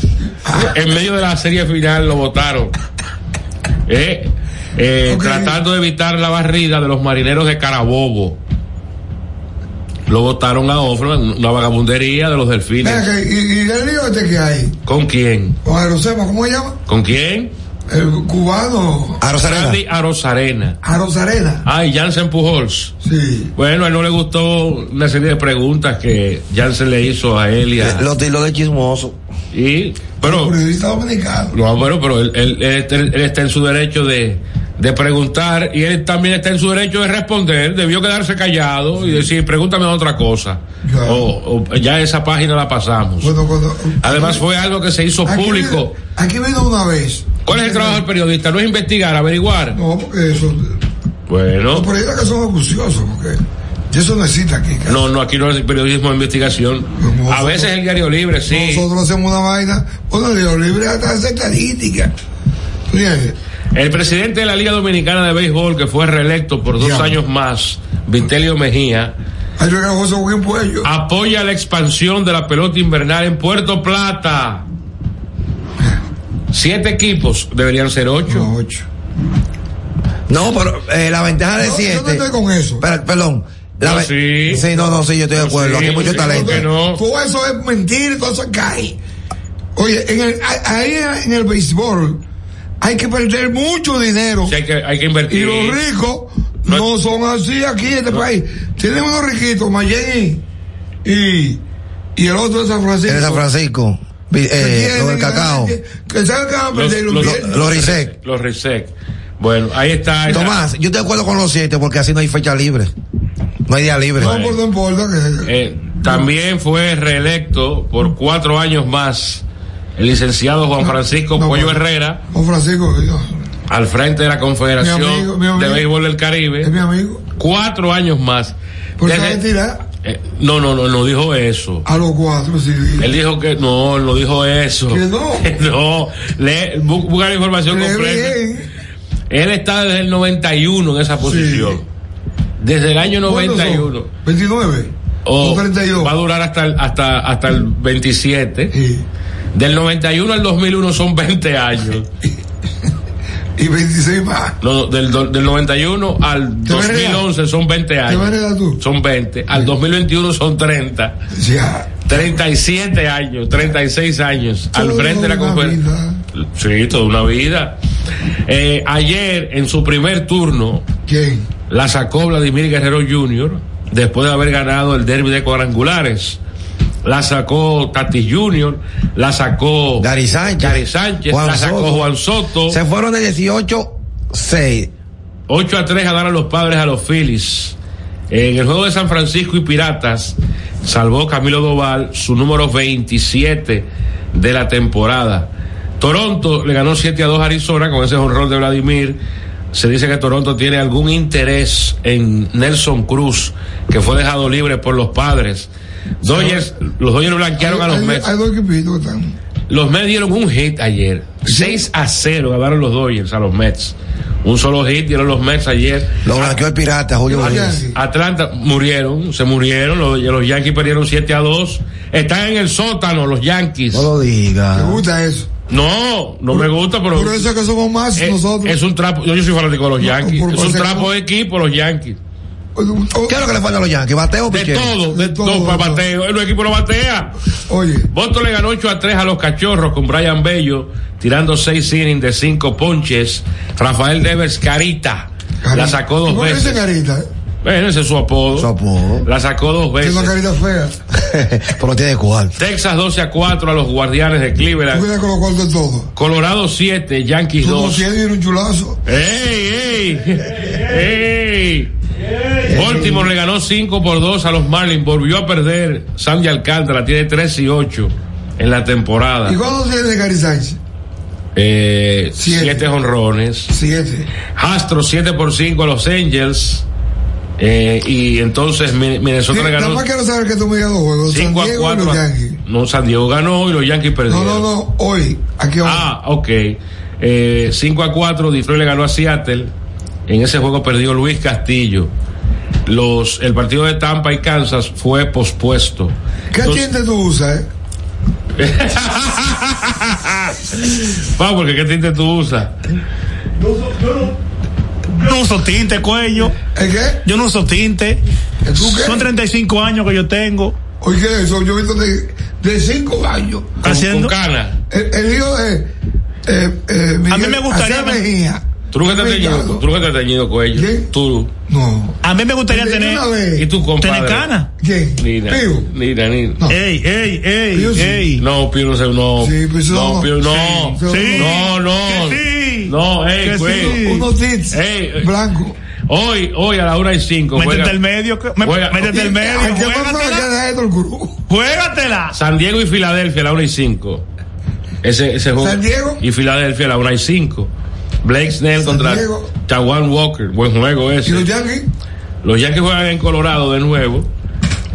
S3: En medio de la serie final lo votaron. Eh, eh, Tratando de evitar la barrida de los marineros de Carabobo. Lo votaron a Offerman, una vagabundería de los delfines.
S4: y, y el lío este que hay.
S3: ¿Con quién?
S4: Con Aerosema, ¿cómo se llama?
S3: ¿Con quién?
S4: El cubano.
S3: Randy Arozarena.
S4: Arosarena.
S3: Ah, y Jansen Pujols.
S4: Sí.
S3: Bueno, a él no le gustó una serie de preguntas que Jansen le hizo a él y a...
S1: Lo tiró de chismoso.
S3: Y, pero,
S4: Periodista dominicano.
S3: no, bueno, pero él, él- él está- él está en su derecho de, de preguntar y él también está en su derecho de responder. Debió quedarse callado y decir, pregúntame otra cosa. O, o ya esa página la pasamos.
S4: Bueno, cuando.
S3: Además fue algo que se hizo
S4: Aquí
S3: público.
S4: vino- Aquí vino una vez.
S3: ¿Cuál es el trabajo del periodista? No es investigar, averiguar.
S4: No, porque eso.
S3: Bueno.
S4: Los periodistas que son acuciosos, porque. y eso no existe aquí.
S3: No, no, aquí no es periodismo de investigación. A veces el diario libre, sí.
S4: Nosotros hacemos una vaina. Bueno, el diario libre hasta hace estadística.
S3: El presidente de la Liga Dominicana de Béisbol, que fue reelecto por dos
S4: Ya.
S3: años más, Vitelio Mejía, apoya la expansión de la pelota invernal en Puerto Plata. Siete equipos, deberían ser ocho.
S1: No, pero eh, la ventaja de
S4: No,
S1: siete.
S4: yo no estoy con eso.
S1: Espera, perdón. La
S3: No,
S1: ve-
S3: sí.
S1: no, no, sí, yo estoy de acuerdo. Aquí hay mucho
S3: sí,
S1: talento.
S3: ¿por qué no?
S4: Todo eso es mentira y todo eso cae. Oye, en el, ahí en el béisbol hay que perder mucho dinero.
S3: Sí, hay, que, hay que invertir.
S4: Y los ricos no son así aquí en este país. Tienen unos riquitos, Mayen y, y, el otro de San Francisco.
S1: En San Francisco. Eh, lo del cacao.
S4: Que,
S3: Los,
S4: perder los,
S3: los,
S4: viernes.
S1: Los Risec.
S3: Los Risec. Bueno, ahí está.
S1: Tomás, yo te acuerdo con los siete porque así no hay fecha libre. No hay día libre.
S4: No, por no importa que.
S3: Eh, también fue reelecto por cuatro años más el licenciado Juan Francisco Pollo Herrera
S4: Juan Francisco, Dios,
S3: al frente de la Confederación
S4: Mi amigo, mi amigo.
S3: de Béisbol del Caribe.
S4: es mi amigo.
S3: Cuatro años más.
S4: Por
S3: Desde- eh, no, no, no, no dijo eso.
S4: a los cuatro, sí.
S3: Él dijo que no, no dijo eso.
S4: Que no.
S3: no, bu- busca la información
S4: Lee
S3: completa.
S4: bien.
S3: Él está desde el 91 en esa posición. Desde el año
S4: ¿Cuántos son?
S3: 91.
S4: 29.
S3: O
S4: O 32.
S3: va a durar hasta el, hasta, hasta el 27.
S4: Sí.
S3: Del 91 al 2001 son 20 años.
S4: Y 26 más.
S3: No, del, del 91 al
S4: ¿Te vas a heredar?
S3: 2011 son 20
S4: ¿Te vas a
S3: años.
S4: tú?
S3: Son 20. Al 2021 son 30.
S4: Ya.
S3: 37 años, 36 años al
S4: Todo
S3: frente de la conferencia. Sí, toda una vida. Eh, ayer, en su primer turno,
S4: ¿Quién?
S3: la sacó Vladimir Guerrero Jr. después de haber ganado el derby de cuadrangulares. La sacó Tati Jr., la sacó
S1: Gary Sánchez.
S3: Gary Sánchez,
S1: Juan
S3: la sacó
S1: Soto.
S3: Juan Soto.
S1: Se fueron de 18, 6.
S3: 8 a 3 ganaron los padres a los Phillies. En el juego de San Francisco y Piratas, salvó Camilo Doval su número 27 de la temporada. Toronto le ganó 7 a 2 a Arizona con ese honrón de Vladimir. Se dice que Toronto tiene algún interés en Nelson Cruz, que fue dejado libre por los padres. Dodgers, los Dodgers blanquearon a los Mets.
S4: hay dos equipitos que están.
S3: Los Mets dieron un hit ayer. 6 a 0 ganaron los Dodgers a los Mets. Un solo hit dieron los Mets ayer.
S1: Lo blanqueó el pirata, Julio.
S3: Atlanta murieron, se murieron, los, los Yankees perdieron 7 a 2. Están en el sótano los Yankees.
S1: No lo
S4: Me
S1: diga.
S4: gusta eso.
S3: No, no me gusta, pero
S4: Por eso es que somos más
S3: es,
S4: nosotros.
S3: es un trapo. Yo, yo soy fanático de los
S4: No,
S3: Yankees.
S4: por
S3: Es un trapo de equipo los Yankees.
S1: ¿Qué es lo que le falta a los Yankees? ¿Bateo o
S3: De todo, de,
S4: De todo,
S3: todo, para bateo. El equipo lo batea.
S4: Oye,
S3: Boston le ganó 8 a 3 a los cachorros con Brian Bello, tirando 6 innings de 5 ponches. Rafael Devers Carita la sacó dos
S4: ¿Por qué dice
S3: veces.
S4: carita?
S3: Bueno, ese es su apodo.
S1: Su apodo.
S3: La sacó dos
S4: Tiene una
S3: veces.
S4: carita fea.
S1: Pero tiene cuarto.
S3: Texas 12 a 4 a los guardianes de Cleveland.
S4: vienes con los cuartos de todo.
S3: Colorado 7, Yankees
S4: Tú no
S3: 2.
S4: tienes ni un chulazo.
S3: ¡Ey, ey! ¡Ey! Baltimore le ganó 5 por 2 a los Marlins. Volvió a perder. Sandy Alcántara tiene 3 y 8 en la temporada.
S4: ¿Y cuánto tiene Gary Sánchez?
S3: Eh,
S4: Siete.
S3: 7 honrones.
S4: Siete.
S3: Astros 7 por 5 a los Angels. Eh, y entonces Mi- Minnesota
S4: Sí,
S3: le
S4: nada
S3: ganó
S4: más quiero saber que tú me dos juegos. San
S3: 5 a
S4: Diego y
S3: 4.
S4: los
S3: a-
S4: Yankees.
S3: No, San Diego ganó y los Yankees perdieron.
S4: No, no, no. Hoy. Aquí vamos.
S3: Ah, ok. Eh, 5 a 4, Detroit le ganó a Seattle. En ese juego perdió Luis Castillo. Los, el partido de Tampa y Kansas fue pospuesto.
S4: ¿Qué tinte tú usas, eh?
S3: Vamos, porque qué tinte tú usas.
S2: Yo no uso tinte, cuello.
S4: ¿El qué?
S2: Yo no uso tinte.
S4: ¿Tú qué?
S2: Son 35 años que yo tengo.
S4: Oye, ¿qué es eso? Yo he visto de, de cinco años.
S3: Con,
S2: Haciendo-
S3: con cana.
S4: El, el hijo de. Eh, eh, Miguel
S2: A mí me gustaría-
S4: Mejía.
S3: Tú nunca te has teñido, tú nunca te has teñido cuello.
S4: ¿Quién?
S3: Tú.
S4: No.
S2: A mí me gustaría
S4: ¿De
S2: tener.
S4: una vez?
S3: ¿Y tú, compadre?
S2: Tener cana.
S4: ¿Quién?
S3: Nina.
S4: Pío.
S3: Nina, Nina.
S4: No.
S2: Ey, ey, ey,
S4: Yo sí.
S2: ey.
S3: No, Pío no sé, no.
S4: Sí, pues
S3: no,
S4: no.
S3: Pío no.
S4: Sí. Sí.
S3: No, no.
S2: Que sí.
S3: No, ey,
S2: Que
S3: güey.
S2: sí.
S4: Unos tits
S3: Ey,
S4: blancos.
S3: Hoy, hoy a la hora y cinco.
S2: Métete el medio. me-
S3: Juega-
S2: Métete el medio.
S4: ¿qué que
S2: Juégatela.
S4: deja esto el gurú?
S2: Juégatela.
S3: San Diego y Filadelfia a la una y cinco. Ese, ese juego.
S4: San Diego.
S3: Y Filadelfia a la una y cinco. Blake Snell contra. Tawan Walker. Buen juego
S4: ¿Y
S3: ese.
S4: los Yankees?
S3: Los Yankees juegan en Colorado de nuevo.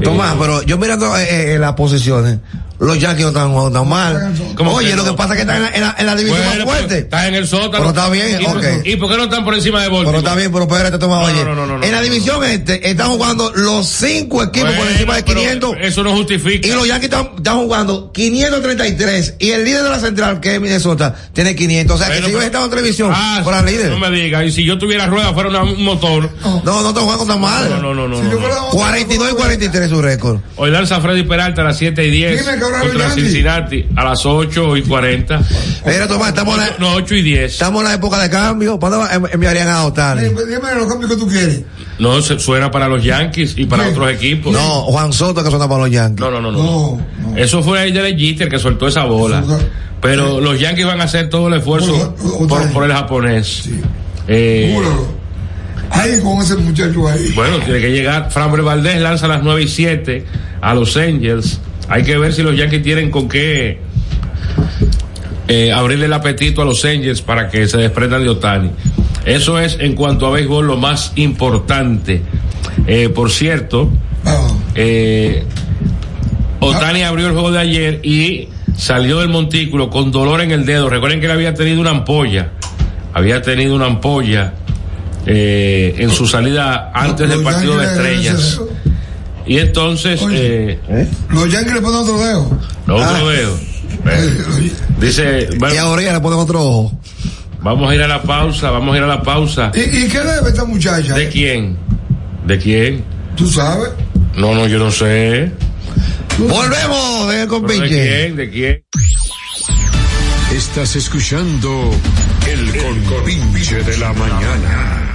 S1: Tomás,
S3: Eh,
S1: pero yo mirando eh, eh, las posiciones, los Yankees no están jugando tan mal.
S3: ¿Cómo
S1: Oye,
S3: que
S1: lo
S3: no?
S1: que pasa es que están en la, en la- en la división
S3: bueno,
S1: más fuerte.
S3: pero Estás en el sótano.
S1: Pero está bien,
S3: ¿Y, por-
S1: ok.
S3: ¿Y por qué no están por encima de Baltimore?
S1: Pero está bien, pero espérate, Tomás,
S3: No,
S1: oye.
S3: no, no, no, no,
S1: en la
S3: no,
S1: división este están jugando los cinco equipos por encima de
S3: pero
S1: 500.
S3: Eso no justifica.
S1: Y los Yankees están, están jugando 533 y el líder de la central, que es Minnesota, tiene 500. O sea,
S3: Bueno,
S1: que si ellos
S3: pero-
S1: están en televisión,
S3: Ah,
S1: la líder.
S3: No me digas. Y si yo tuviera rueda fuera una- un motor.
S1: No, no están jugando tan mal.
S3: No, no, no, no.
S4: Si
S3: no,
S4: yo
S3: no.
S4: fuera
S1: 42 y 43 su récord.
S3: Hoy lanza Freddy Peralta a las 7 y 10.
S4: Dime, ahora los
S3: contra. Cincinnati a las 8 y 40.
S1: Mira, Tomás, estamos en la,
S3: No, 8 y 10.
S1: estamos en la época de cambio. ¿Cuándo va- envi- enviarían a Otani?
S4: Eh, Dime los cambios que tú quieres.
S3: No, se- suena para los Yankees y para otros equipos.
S1: No, Juan Soto que suena para los Yankees.
S3: No, no, no, no. Eso fue ahí de Jeter que soltó esa bola. Pero los Yankees van a hacer todo el esfuerzo por, por el japonés. Eh.
S4: Ahí con ese muchacho ahí.
S3: bueno, tiene que llegar. Framber Valdez lanza a las 9 y 7 a Los Angels. Hay que ver si los Yankees tienen con qué eh, abrirle el apetito a los Angels para que se desprendan de Otani. Eso es en cuanto a béisbol lo más importante. Eh, por cierto, eh, Otani abrió el juego de ayer y salió del montículo con dolor en el dedo. Recuerden que él había tenido una ampolla. Había tenido una ampolla eh, en su salida antes del partido de estrellas. Y entonces, eh,
S4: Los Yankees le ponen otro dedo.
S3: lo otro veo. Dice,
S1: y ahora ya le ponen otro ojo.
S3: Vamos a ir a la pausa, vamos a ir a la pausa.
S4: ¿Y, y qué debe esta muchacha?
S3: ¿De quién? ¿De quién?
S4: ¿Tú sabes?
S3: No, no, yo no sé.
S1: Volvemos de
S3: ¿Pero ¿De
S1: compinche.
S3: quién? ¿De quién?
S12: Estás escuchando el compinche de la mañana.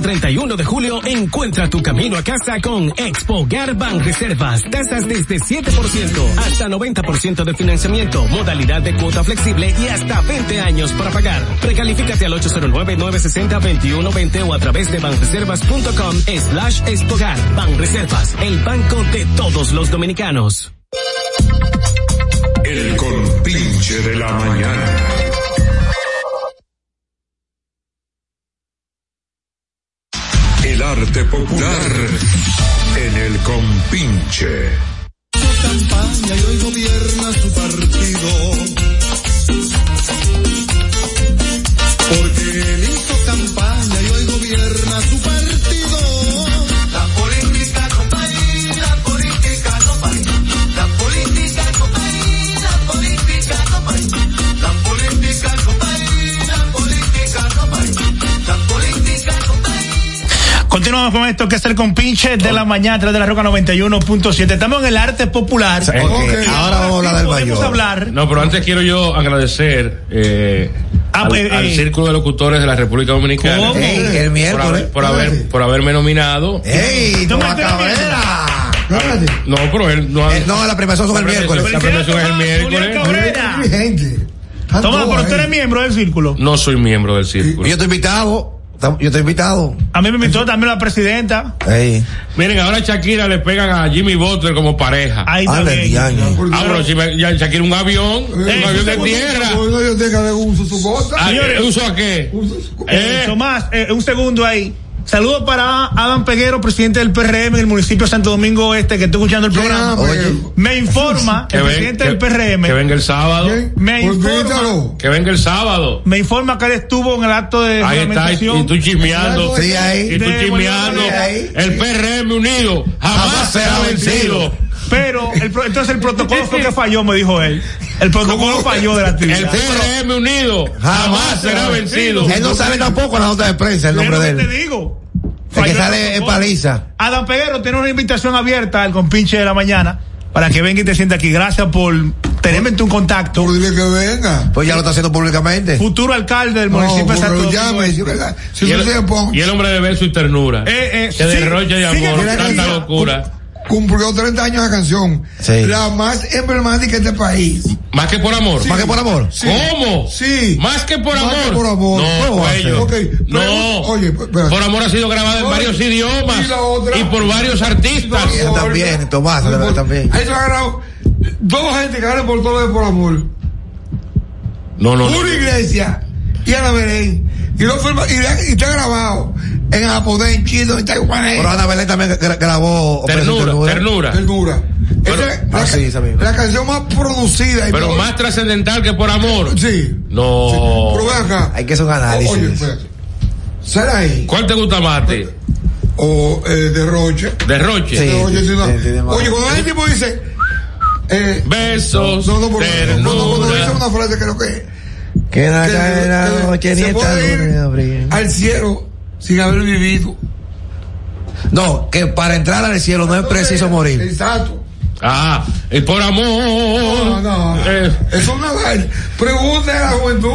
S6: Al 31 de julio, encuentra tu camino a casa con Expo Garban Reservas. Tasas desde 7% hasta 90% de financiamiento, modalidad de cuota flexible y hasta 20 años para pagar. Precalifícate al 809-960-2120 o a través de banreservas.com slash Expogar. Banreservas, el banco de todos los dominicanos.
S12: El compinche de la mañana. Arte popular en el compinche.
S13: campaña y hoy gobierna su partido. Porque él hizo campaña y hoy gobierna su partido.
S2: Continuamos con esto que es el compinche de la mañana a través de la Roca 91.7. Estamos en el arte popular.
S1: ahora vamos a hablar del
S2: Podemos
S1: mayor.
S2: hablar.
S3: No, pero antes quiero yo agradecer eh,
S2: Ah,
S3: al,
S2: pues,
S3: al
S2: eh.
S3: Círculo de Locutores de la República Dominicana.
S2: ¿Cómo?
S1: Ey, el
S3: Por,
S1: miércoles.
S3: haber- por, haber- por haberme nominado.
S1: ¡Ey,
S2: ¿Tú me
S1: toma cabrera!
S3: No, pero él no ha-
S1: Eh, no, la premiación son el miércoles.
S3: La premiación es el miércoles.
S2: Toma, pero tú eres miembro del círculo.
S3: No soy miembro del círculo.
S1: Yo estoy invitado. Yo estoy invitado.
S2: A mí me invitó también la presidenta.
S3: Miren, ahora a Shakira le pegan a Jimmy Butler como pareja.
S2: Ahí
S1: Ah.
S3: Ah, pero si me- ya Shakira un avión, un
S4: Eh,
S3: avión de tierra.
S4: De uso su bota.
S3: Ah,
S2: Señores.
S3: ¿Uso a qué?
S4: Uso su-
S2: Eh,
S3: Eh.
S2: Tomás, eh, un segundo ahí. Saludos para Adam Peguero, presidente del PRM en el municipio de Santo Domingo Este, que estoy escuchando el programa.
S4: Oye.
S2: Me informa el
S3: ven-
S2: presidente
S3: que-
S2: del PRM.
S3: que venga el sábado.
S2: Me informa.
S3: Que venga el sábado.
S2: Me informa que él estuvo en el acto de
S3: Ahí está, y, tú chismeando.
S1: Sí, ahí.
S3: Y tú chismeando. El PRM unido jamás será vencido.
S2: Pero el entonces el protocolo fue que falló, me dijo él. El protocolo falló de la
S3: El
S2: actividad.
S3: PRM unido jamás será vencido.
S1: Él no sabe tampoco la nota de prensa, el
S2: Es
S1: nombre
S2: lo
S1: de
S2: que te
S1: él.
S2: digo.
S1: El que sale en paliza.
S2: Adam Peguero tiene una invitación abierta al compinche de la mañana para que venga y te sienta aquí. Gracias por tenerme en tu contacto.
S4: Por dile que venga.
S1: Pues ya lo está haciendo públicamente.
S2: Futuro alcalde del
S4: No,
S2: municipio de Santo
S4: llame. Si, ¿verdad? si
S3: Y
S4: usted se
S3: el, y el hombre de verso y ternura.
S2: Eh, eh,
S3: que
S2: sí,
S3: derroche de amor, tanta locura.
S4: Cumplió 30 años la canción.
S1: Sí.
S4: La más emblemática de este país.
S3: Más que por amor.
S1: Más que por amor.
S4: Sí.
S3: ¿Cómo?
S4: Sí.
S3: Más que por
S4: Más
S3: amor.
S4: que por amor.
S3: No, No.
S4: pero- oye, espérate.
S3: por amor ha sido grabada en
S4: Oye,
S3: varios idiomas
S4: y la otra-
S3: y por varios artistas.
S1: También, Tomás,
S4: No importa.
S1: también.
S4: Ahí se va a ganar dos gente que ganan por todo lo de por amor.
S3: No, no, no.
S4: Una iglesia y Ana Belén. Y, lo firma- y, y está grabado en japonés, en chino, en taiwanés.
S1: Pero Ana Belén también gra- grabó
S3: Ternura, ternura.
S4: Ternura.
S3: Pero-
S4: Esa es
S1: Ah,
S4: la,
S1: sí, esa misma.
S4: la canción más producida. y
S3: Pero
S4: todo.
S3: más trascendental que por amor.
S4: Sí.
S3: No.
S4: Pero ven acá.
S1: Hay que hacer un análisis.
S4: Oye, espérate. ¿Será ahí?
S3: ¿Cuál te gusta más a ti?
S4: O eh, Derroche.
S3: Derroche.
S1: Sí.
S4: Derroche, sí, no. Oye, cuando el tipo dice. Eh,
S3: Besos,
S4: no, no, pero- no, no,
S3: ternura.
S4: una frase creo que.
S1: Queda
S4: que-
S1: caer la
S4: que
S1: noche ni
S4: se
S1: esta
S4: puede ir al cielo sin haber vivido.
S1: No, que para entrar al cielo no es preciso morir.
S4: Exacto.
S3: Ah, y por amor.
S4: No, no.
S3: Eh,
S4: Eso es una vaina. Pregúntale a la juventud.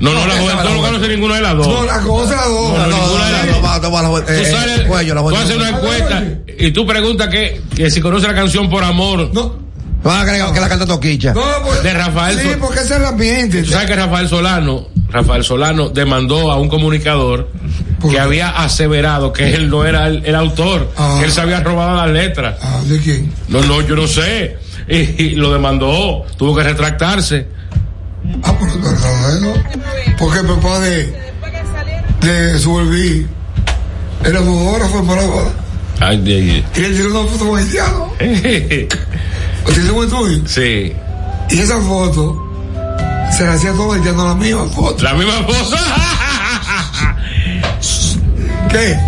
S3: no, no, la juventud no conoce ninguna de las dos.
S4: No, la cosa la dos.
S3: No, no,
S1: No, no,
S3: ninguna de las
S1: no,
S3: dos.
S1: no, la
S3: Tú
S1: eh, eh, la
S3: haces una encuesta y tú preguntas que, que si conoce la canción por amor
S4: No,
S1: Van a agregar que la canta Toquicha.
S4: no, pues,
S3: de Rafael.
S4: Sí, porque ese es el ambiente.
S3: Tú sabes que Rafael Solano, Rafael Solano demandó a un comunicador
S4: ¿Por
S3: que había aseverado que él no era el, el autor,
S4: Ah.
S3: que él se había robado las letras.
S4: Ah, ¿de quién?
S3: No, no, yo no sé. Y, y lo demandó, tuvo que retractarse.
S4: Ah, pero verdad, ¿no? Porque el papá de, de Suelví era fotógrafo en.
S3: Ay, de-
S4: Y él tiró una foto haitiano. ¿Usted un estudio?
S3: sí.
S4: Y esa foto se la hacía todo haitiano la misma foto.
S3: La misma cosa.
S4: ¿Qué?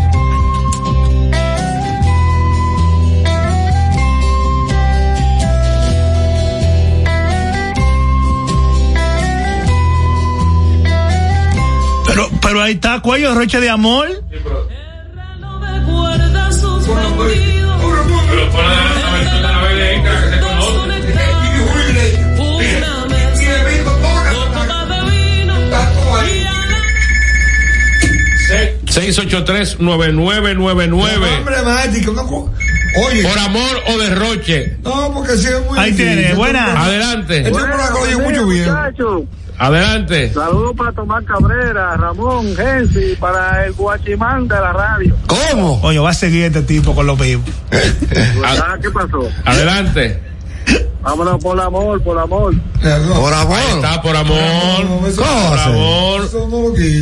S2: Pero, pero ahí está, cuello de roche de amor.
S14: Sentidos.
S3: Pero 683-9999.
S4: emblemático. No, co- oye,
S3: Por amor o derroche.
S4: no, porque si es muy
S2: Ahí
S4: difícil.
S2: tiene, buena.
S3: Adelante.
S4: Este coño mucho bien.
S10: Muchachos,
S3: Adelante.
S10: saludos para Tomás Cabrera, Ramón, Gensi, para el guachimán de la radio.
S1: ¿Cómo?
S2: Oye, va a seguir este tipo con los.
S10: Ah, ¿Qué pasó?
S3: Adelante.
S10: Vámonos por amor, por amor.
S1: Por amor.
S3: Ahí está, por amor.
S4: No, eso-
S1: ¿Cómo
S3: Por amor.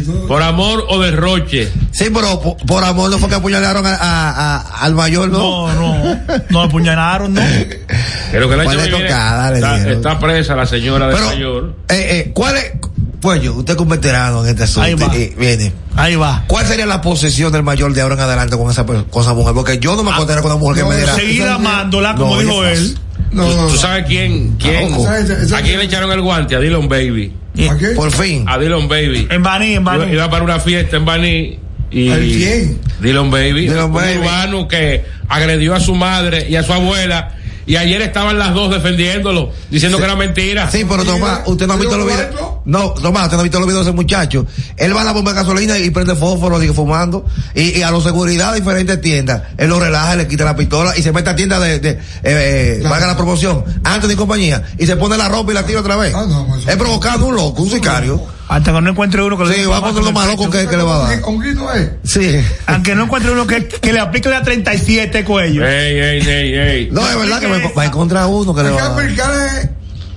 S4: No.
S3: Por amor o derroche.
S1: Sí, pero por, por amor no fue que apuñalaron a, a- a- al mayor, ¿no?
S2: No, no. No apuñalaron, no.
S3: Creo que la
S1: ¿Cuál
S3: viene- está, presa la señora del
S1: Pero,
S3: mayor.
S1: eh, eh, ¿cuál es? Pues yo, usted que es un veterano en este asunto.
S2: Ahí va.
S1: eh, viene.
S2: Ahí va.
S1: ¿Cuál sería la posesión del mayor de ahora en adelante con esa, con esa mujer? Porque yo no me acontería con una mujer que me diera.
S2: Seguir amándola, como
S1: No,
S2: dijo él.
S4: No, no,
S3: ¿Tú
S4: no.
S3: sabes quién? quién.
S4: ¿Sabes? ¿Sabes?
S3: ¿A quién le echaron el guante? A Dylan Baby.
S4: ¿A qué?
S1: Por fin.
S3: A Dylan Baby.
S2: En Baní, en Baní.
S3: iba para una fiesta en Baní y
S4: ¿Al quién?
S3: Dylan Baby,
S1: Dylan
S3: un
S1: Baby.
S3: urbano que agredió a su madre y a su abuela y ayer estaban las dos defendiéndolo, diciendo que era mentira.
S1: Sí, pero Tomás, usted no ha visto los videos. No, Tomás, usted no ha visto los videos de ese muchacho. Él va a la bomba de gasolina y prende fósforo, sigue fumando. Y, y a los seguridad de diferentes tiendas, él lo relaja, le quita la pistola y se mete a tienda de, de eh, valga la promoción, antes de compañía, y se pone la ropa y la tira otra vez. es provocando un loco, un sicario.
S2: Hasta que no encuentre uno que
S1: Sí, va a poner lo más loco que, que le va a dar.
S4: Honguito es.
S1: Sí.
S2: Aunque no encuentre uno que, que le aplique la 37 cuello.
S3: Ey, ey, ey, ey.
S1: No, es verdad que me- va a encontrar uno que le
S4: Hay que
S1: va a dar.
S4: explicarle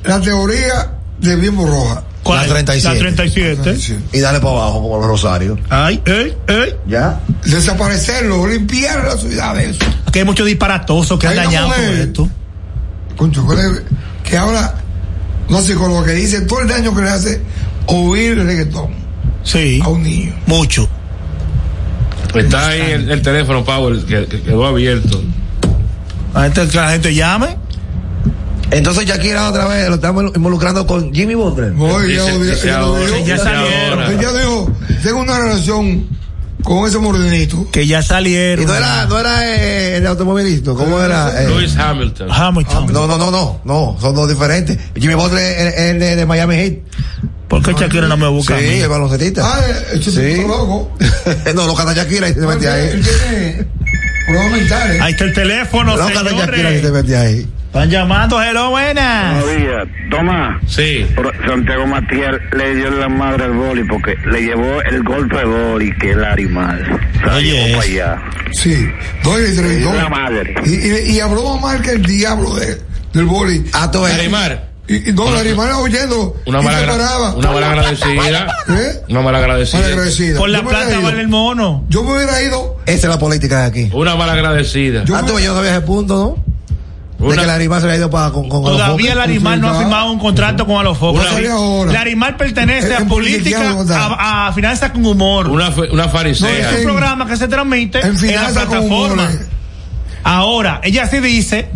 S4: la teoría de Bimbo Roja.
S1: La 37.
S2: La 37.
S1: Y dale para abajo como los rosarios.
S2: Ay, ey, ey.
S1: Ya.
S4: Desaparecerlo, limpiar la ciudad de eso.
S2: Aquí hay muchos disparatosos que han
S4: Hay una
S2: dañado todo esto.
S4: Concho, que le- que ahora los psicólogos que dicen todo el daño que le hace oír el reggaetón
S2: Sí.
S4: a un niño.
S2: Mucho.
S3: Está ahí el, el teléfono, Power, que, que quedó abierto.
S2: La gente, que la gente llame.
S1: Entonces Shakira otra vez lo estamos involucrando con Jimmy Butler.
S4: Voy, ya,
S3: Dice-
S4: ya,
S3: dice
S4: ya
S3: ahora, ahora.
S4: Dijo, tengo una relación con ese morenito.
S2: Que ya
S1: Y
S2: salieron.
S1: no era, no era eh, el automovilista, ¿cómo era? Eh,
S3: Lewis Hamilton.
S2: Hamilton.
S1: no, no, no, no, no, son dos diferentes. Jimmy Butler es el de, de Miami Heat.
S2: ¿Por qué Shakira no me busca? a
S1: Sí,
S2: mí?
S1: el baloncetista.
S4: Ah, el
S1: Sí.
S4: loco.
S1: no, lo canta Shakira y se mete ahí.
S4: tiene problemas mentales.
S2: Ahí está el teléfono,
S1: Lo canta Shakira y se mete ahí.
S2: Están llamando, hello, buenas.
S15: Buenos días. Tomás.
S3: Sí.
S15: Pero Santiago Matías le dio la madre al boli porque le llevó el golpe de boli que es Larry Mal. Se lo
S2: Oye,
S15: para allá.
S4: Sí, dos y
S15: Le
S4: tres.
S15: dio
S4: dos.
S15: la madre.
S4: Y, y, y habló más mal que el diablo de, del boli.
S1: Ah, tú ves.
S3: Larimar.
S4: Y, y no, la animal oyendo.
S3: Una mala, una agradecida.
S4: ¿Eh?
S3: Una mala agradecida.
S4: Mal agradecida.
S2: Por la plata vale el mono.
S4: Yo me hubiera ido.
S1: Esa es la política de aquí.
S3: Una mala agradecida.
S4: Yo
S1: ah, tú yo no sabía ese punto, ¿no? De
S3: Una-
S1: que la Arimar se le ha ido para con, con,
S2: Todavía. Larimar no ha firmado un contrato con
S4: ahora.
S2: Larimar pertenece
S4: En-
S2: a
S4: en
S2: política, a, a finanzas con humor.
S3: Una, una
S2: es
S3: farisea.
S2: un
S4: en-
S2: programa que se transmite
S4: En
S2: en, la plataforma. Ahora, ella sí dice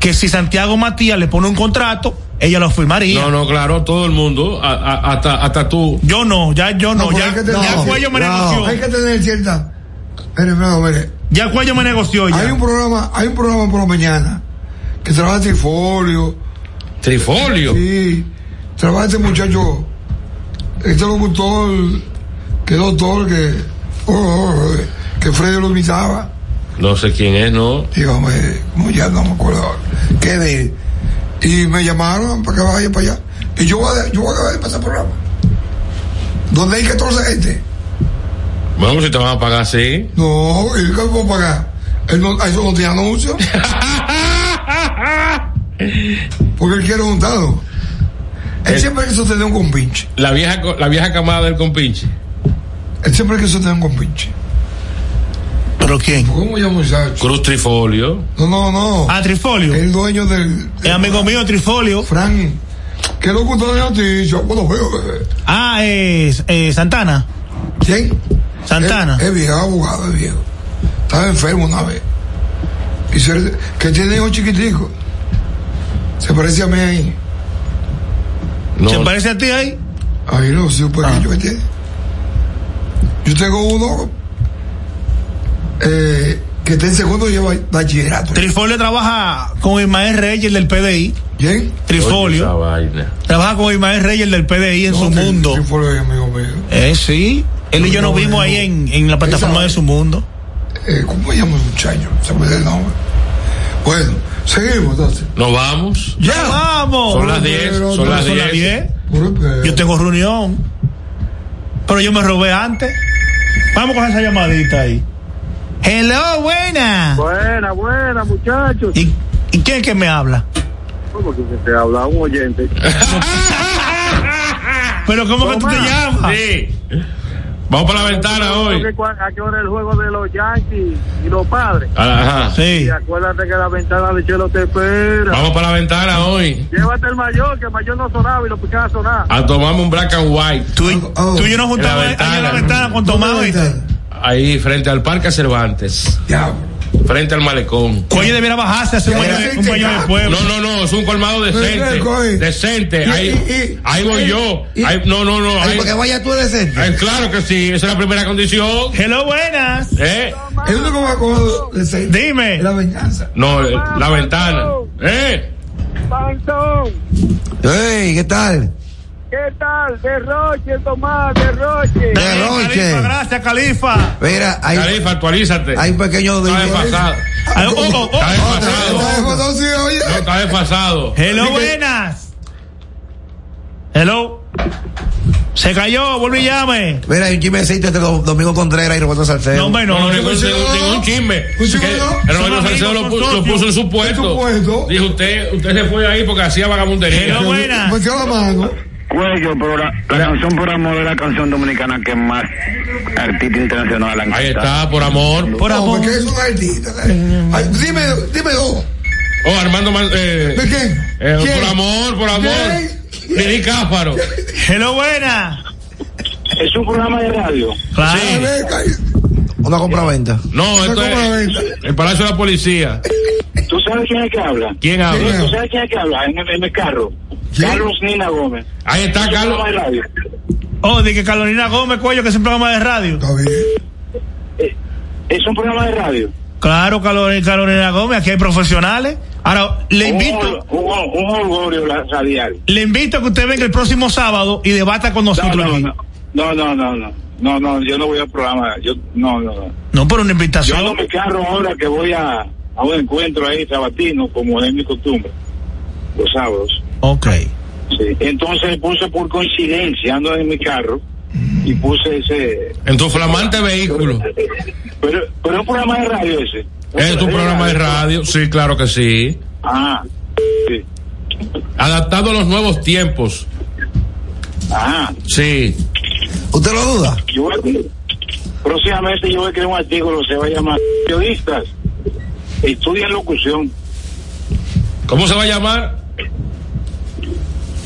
S2: que si Santiago Matías le pone un contrato, ella lo firmaría.
S3: No, no, claro, todo el mundo, a- a- hasta, hasta tú.
S2: Yo no, ya yo no, ya,
S4: hay que tener-
S2: ya Cuello me
S1: no.
S2: negoció.
S4: Hay que tener cierta. Mire, mire, mire.
S2: Ya Cuello me negoció ya.
S4: Hay un programa, hay un programa por la mañana que trabaja Trifolio.
S3: Trifolio.
S4: Sí, trabaja este muchacho, este locutor, que doctor, que, oh, oh, oh, que Freddy lo imitaba.
S3: No sé quién es, ¿no?
S4: Dígame, como ya no me acuerdo. ¿Qué de? Y me llamaron para que vaya para allá. Y yo voy a, yo voy a pasar programa. Donde hay 14 gente.
S3: Bueno, si te van a pagar así.
S4: No, ¿y qué puedo pagar? Él no, eso no tiene anuncio. Porque él quiere juntado. Él siempre quiso tener un compinche.
S3: La vieja, la vieja camada del compinche.
S4: Él siempre quiso tener un compinche.
S2: ¿Pero quién?
S4: ¿Cómo llama el muchacho?
S3: Cruz Trifolio.
S4: No, no, no.
S2: Ah, Trifolio.
S4: El dueño del.
S2: El amigo mío, Trifolio.
S4: Fran. ¿Qué locutor de noticias? Bueno, veo. eh,
S2: Ah, eh, eh, Santana.
S4: ¿Quién?
S2: Santana.
S4: Es, es viejo, abogado, es viejo. Estaba enfermo una vez. Y que tiene hijos chiquiticos. Se parece a mí ahí.
S3: No,
S2: ¿Se parece a ti ahí?
S4: Ahí no sé, pues
S2: Ah.
S4: yo que tiene. Yo tengo uno eh, que está en segundo y lleva bachillerato.
S2: Trifolio trabaja con Ismael Reyes, el del PDI.
S4: ¿Quién?
S2: Trifolio. Trabaja con Ismael Reyes, el del PDI en su mundo.
S4: Trifolio es amigo mío.
S2: Eh, sí. Él y yo
S4: No,
S2: nos vimos ahí en, en la plataforma
S4: Esa-
S2: de su mundo.
S4: Eh, ¿Cómo se llama el muchacho? Se me da el nombre. Bueno, seguimos entonces.
S3: Nos vamos.
S2: ¡Ya vamos!
S3: Son las 10.
S4: pero
S3: Son las
S2: Son las
S3: 10.
S2: 10.
S4: Puro pedo.
S2: Yo tengo reunión. Pero yo me robé antes. Vamos con esa llamadita ahí. Hello, buena.
S15: Buena, buena, muchachos.
S2: ¿Y, y quién es que me habla?
S15: ¿Cómo que se te habla un oyente?
S2: Pero ¿cómo que tú te llamas?
S3: Sí. Vamos para la ventana hoy.
S15: ¿A qué hora el juego de los Yankees y los padres?
S3: Ajá.
S2: Sí.
S15: Y acuérdate que la ventana de Chelo te espera.
S3: Vamos para la ventana hoy.
S15: Llévate el mayor, que el mayor no sonaba y lo picaba a sonar.
S3: A tomarme un black and white.
S2: Tú, y-
S4: Oh,
S2: tú y yo nos juntamos
S3: en la
S2: ahí en la
S3: ventana.
S2: ventana con Tomás.
S3: Ahí frente al Parque Cervantes.
S4: Diablo.
S3: Frente al malecón.
S2: Cuello debiera bajarse a hacer un baño de- un baño de pueblo.
S3: No, no, no, es un colmado decente. Decente. Ahí, ahí voy yo. Ahí- no, no, no. Ahí-
S1: porque vaya tú decente.
S3: Ay, claro que sí, esa es la primera condición.
S2: Hello, buenas.
S3: ¿Eh?
S4: El único decente
S2: Dime.
S4: la venganza.
S3: No, eh, la ventana. ¿Eh?
S16: Panzón,
S1: Ey, ¿qué tal?
S16: ¿Qué tal? Derroche, Tomás, derroche.
S1: Derroche.
S2: Califa, gracias, Califa.
S1: Mira, hay,
S3: Califa, actualízate.
S1: hay un pequeño
S3: Está desfasado.
S2: Ay, oh, oh, oh.
S3: Está desfasado. Está desfasado.
S2: Hello, buenas. Hello. Se cayó, vuelve y llame.
S1: Mira, hay un chismecito entre Do- Domingo Contreras y Roberto Salcedo.
S2: No, hombre,
S3: No,
S2: no.
S3: no, ningún, ningún, chisme.
S4: Un chisme
S3: Roberto Salcedo lo, puso en su
S4: En
S3: puesto.
S4: su puesto.
S3: Dijo usted, usted se fue ahí porque hacía vagabundería.
S2: Hello, buenas.
S15: Cuello, pero la, la canción por amor es la canción dominicana que más artista internacional han
S3: Ahí está, por amor.
S2: Por
S4: No,
S2: amor.
S4: porque es un artista. Ay, dime, dime dos.
S3: Oh, Armando Man- eh,
S4: ¿De quién?
S3: eh, por amor, por amor. Didi Cáfaro.
S2: Hello, buenas.
S15: Es un programa de radio.
S2: Claro.
S4: Cállate.
S1: Una compra-venta.
S3: No, esto
S4: ¿Cómo la
S3: es el Palacio de la Policía.
S15: ¿Tú sabes quién es que habla?
S3: ¿Quién habla?
S15: ¿Tú sabes quién es que habla en el, en el carro?
S4: ¿Quién?
S15: Carlos Nina Gómez.
S3: Ahí está Carlos.
S15: programa de radio.
S2: Oh, de que Carolina Gómez, cuello, que es un programa de radio.
S4: Está bien.
S15: Eh, Es un programa de radio.
S2: Claro, Carolina, Carolina Gómez, aquí hay profesionales. Ahora, le invito,
S15: Un, un, un orgullo radial.
S2: le invito a que usted venga el próximo sábado y debata con
S15: No,
S2: nosotros
S15: no, no. No, no, no, no. No, no, yo no voy al programa. Yo, no, no, no.
S2: No, por una
S15: Yo
S2: invitación.
S15: en mi carro ahora que voy a, a un encuentro ahí sabatino, como es mi costumbre, los sábados.
S2: Ok.
S15: Sí. Entonces puse por coincidencia, ando en mi carro y puse ese.
S3: En tu flamante vehículo.
S15: Pero, pero es un programa de radio ese.
S3: Es tu programa de radio. Sí, claro que sí.
S15: Ah, sí.
S3: Adaptado a los nuevos tiempos.
S15: Ah,
S3: Sí.
S1: ¿Usted lo duda?
S15: yo próximamente yo voy a crear un artículo, se va a llamar Periodistas estudian locución.
S3: ¿Cómo se va a llamar?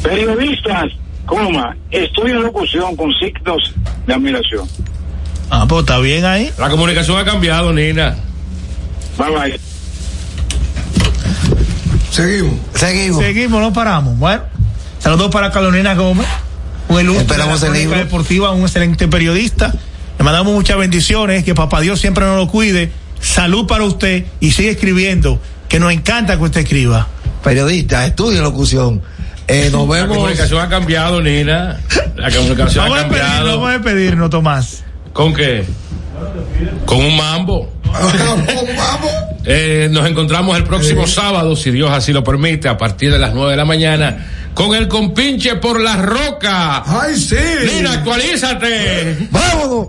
S15: Periodistas, coma, estudian locución con signos de admiración.
S2: Ah, pues está bien ahí.
S3: La comunicación ha cambiado, Nina.
S15: Bye bye.
S4: Seguimos.
S1: Seguimos.
S2: Seguimos, no paramos. Bueno, saludos para Carolina Gómez, un ilustre
S1: Esperamos
S2: de la
S1: el libro.
S2: deportiva, un excelente periodista. Le mandamos muchas bendiciones, que papá Dios siempre nos lo cuide. Salud para usted y sigue escribiendo, que nos encanta que usted escriba.
S1: Periodista, estudia locución. Eh, nos
S3: La
S1: vemos.
S3: comunicación ha cambiado, Nina. La comunicación
S2: Vamos
S3: ha cambiado.
S2: vamos a despedirnos, Tomás.
S3: ¿Con qué? Con un mambo.
S4: Vamos.
S3: Eh, nos encontramos el próximo sábado, si Dios así lo permite, a partir de las 9 de la mañana, con el compinche por la roca.
S4: Ay, sí.
S3: Nina, actualízate.
S1: ¡Vámonos!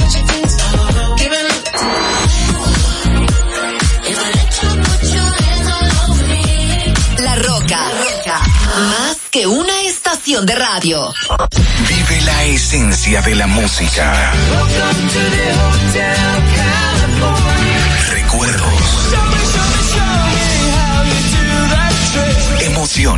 S17: que una estación de radio.
S18: Vive la esencia de la música. Recuerdos,
S14: Show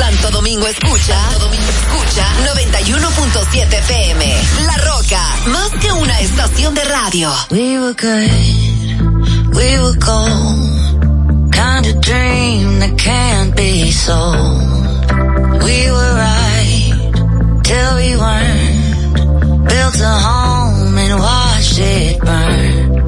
S17: Santo Domingo escucha, Santo Domingo escucha 91.7 FM. La Roca, más que una estación de radio.
S19: We were good, we were cold, kind of dream that can't be sold. We were right till we weren't, built a home and watched it burn.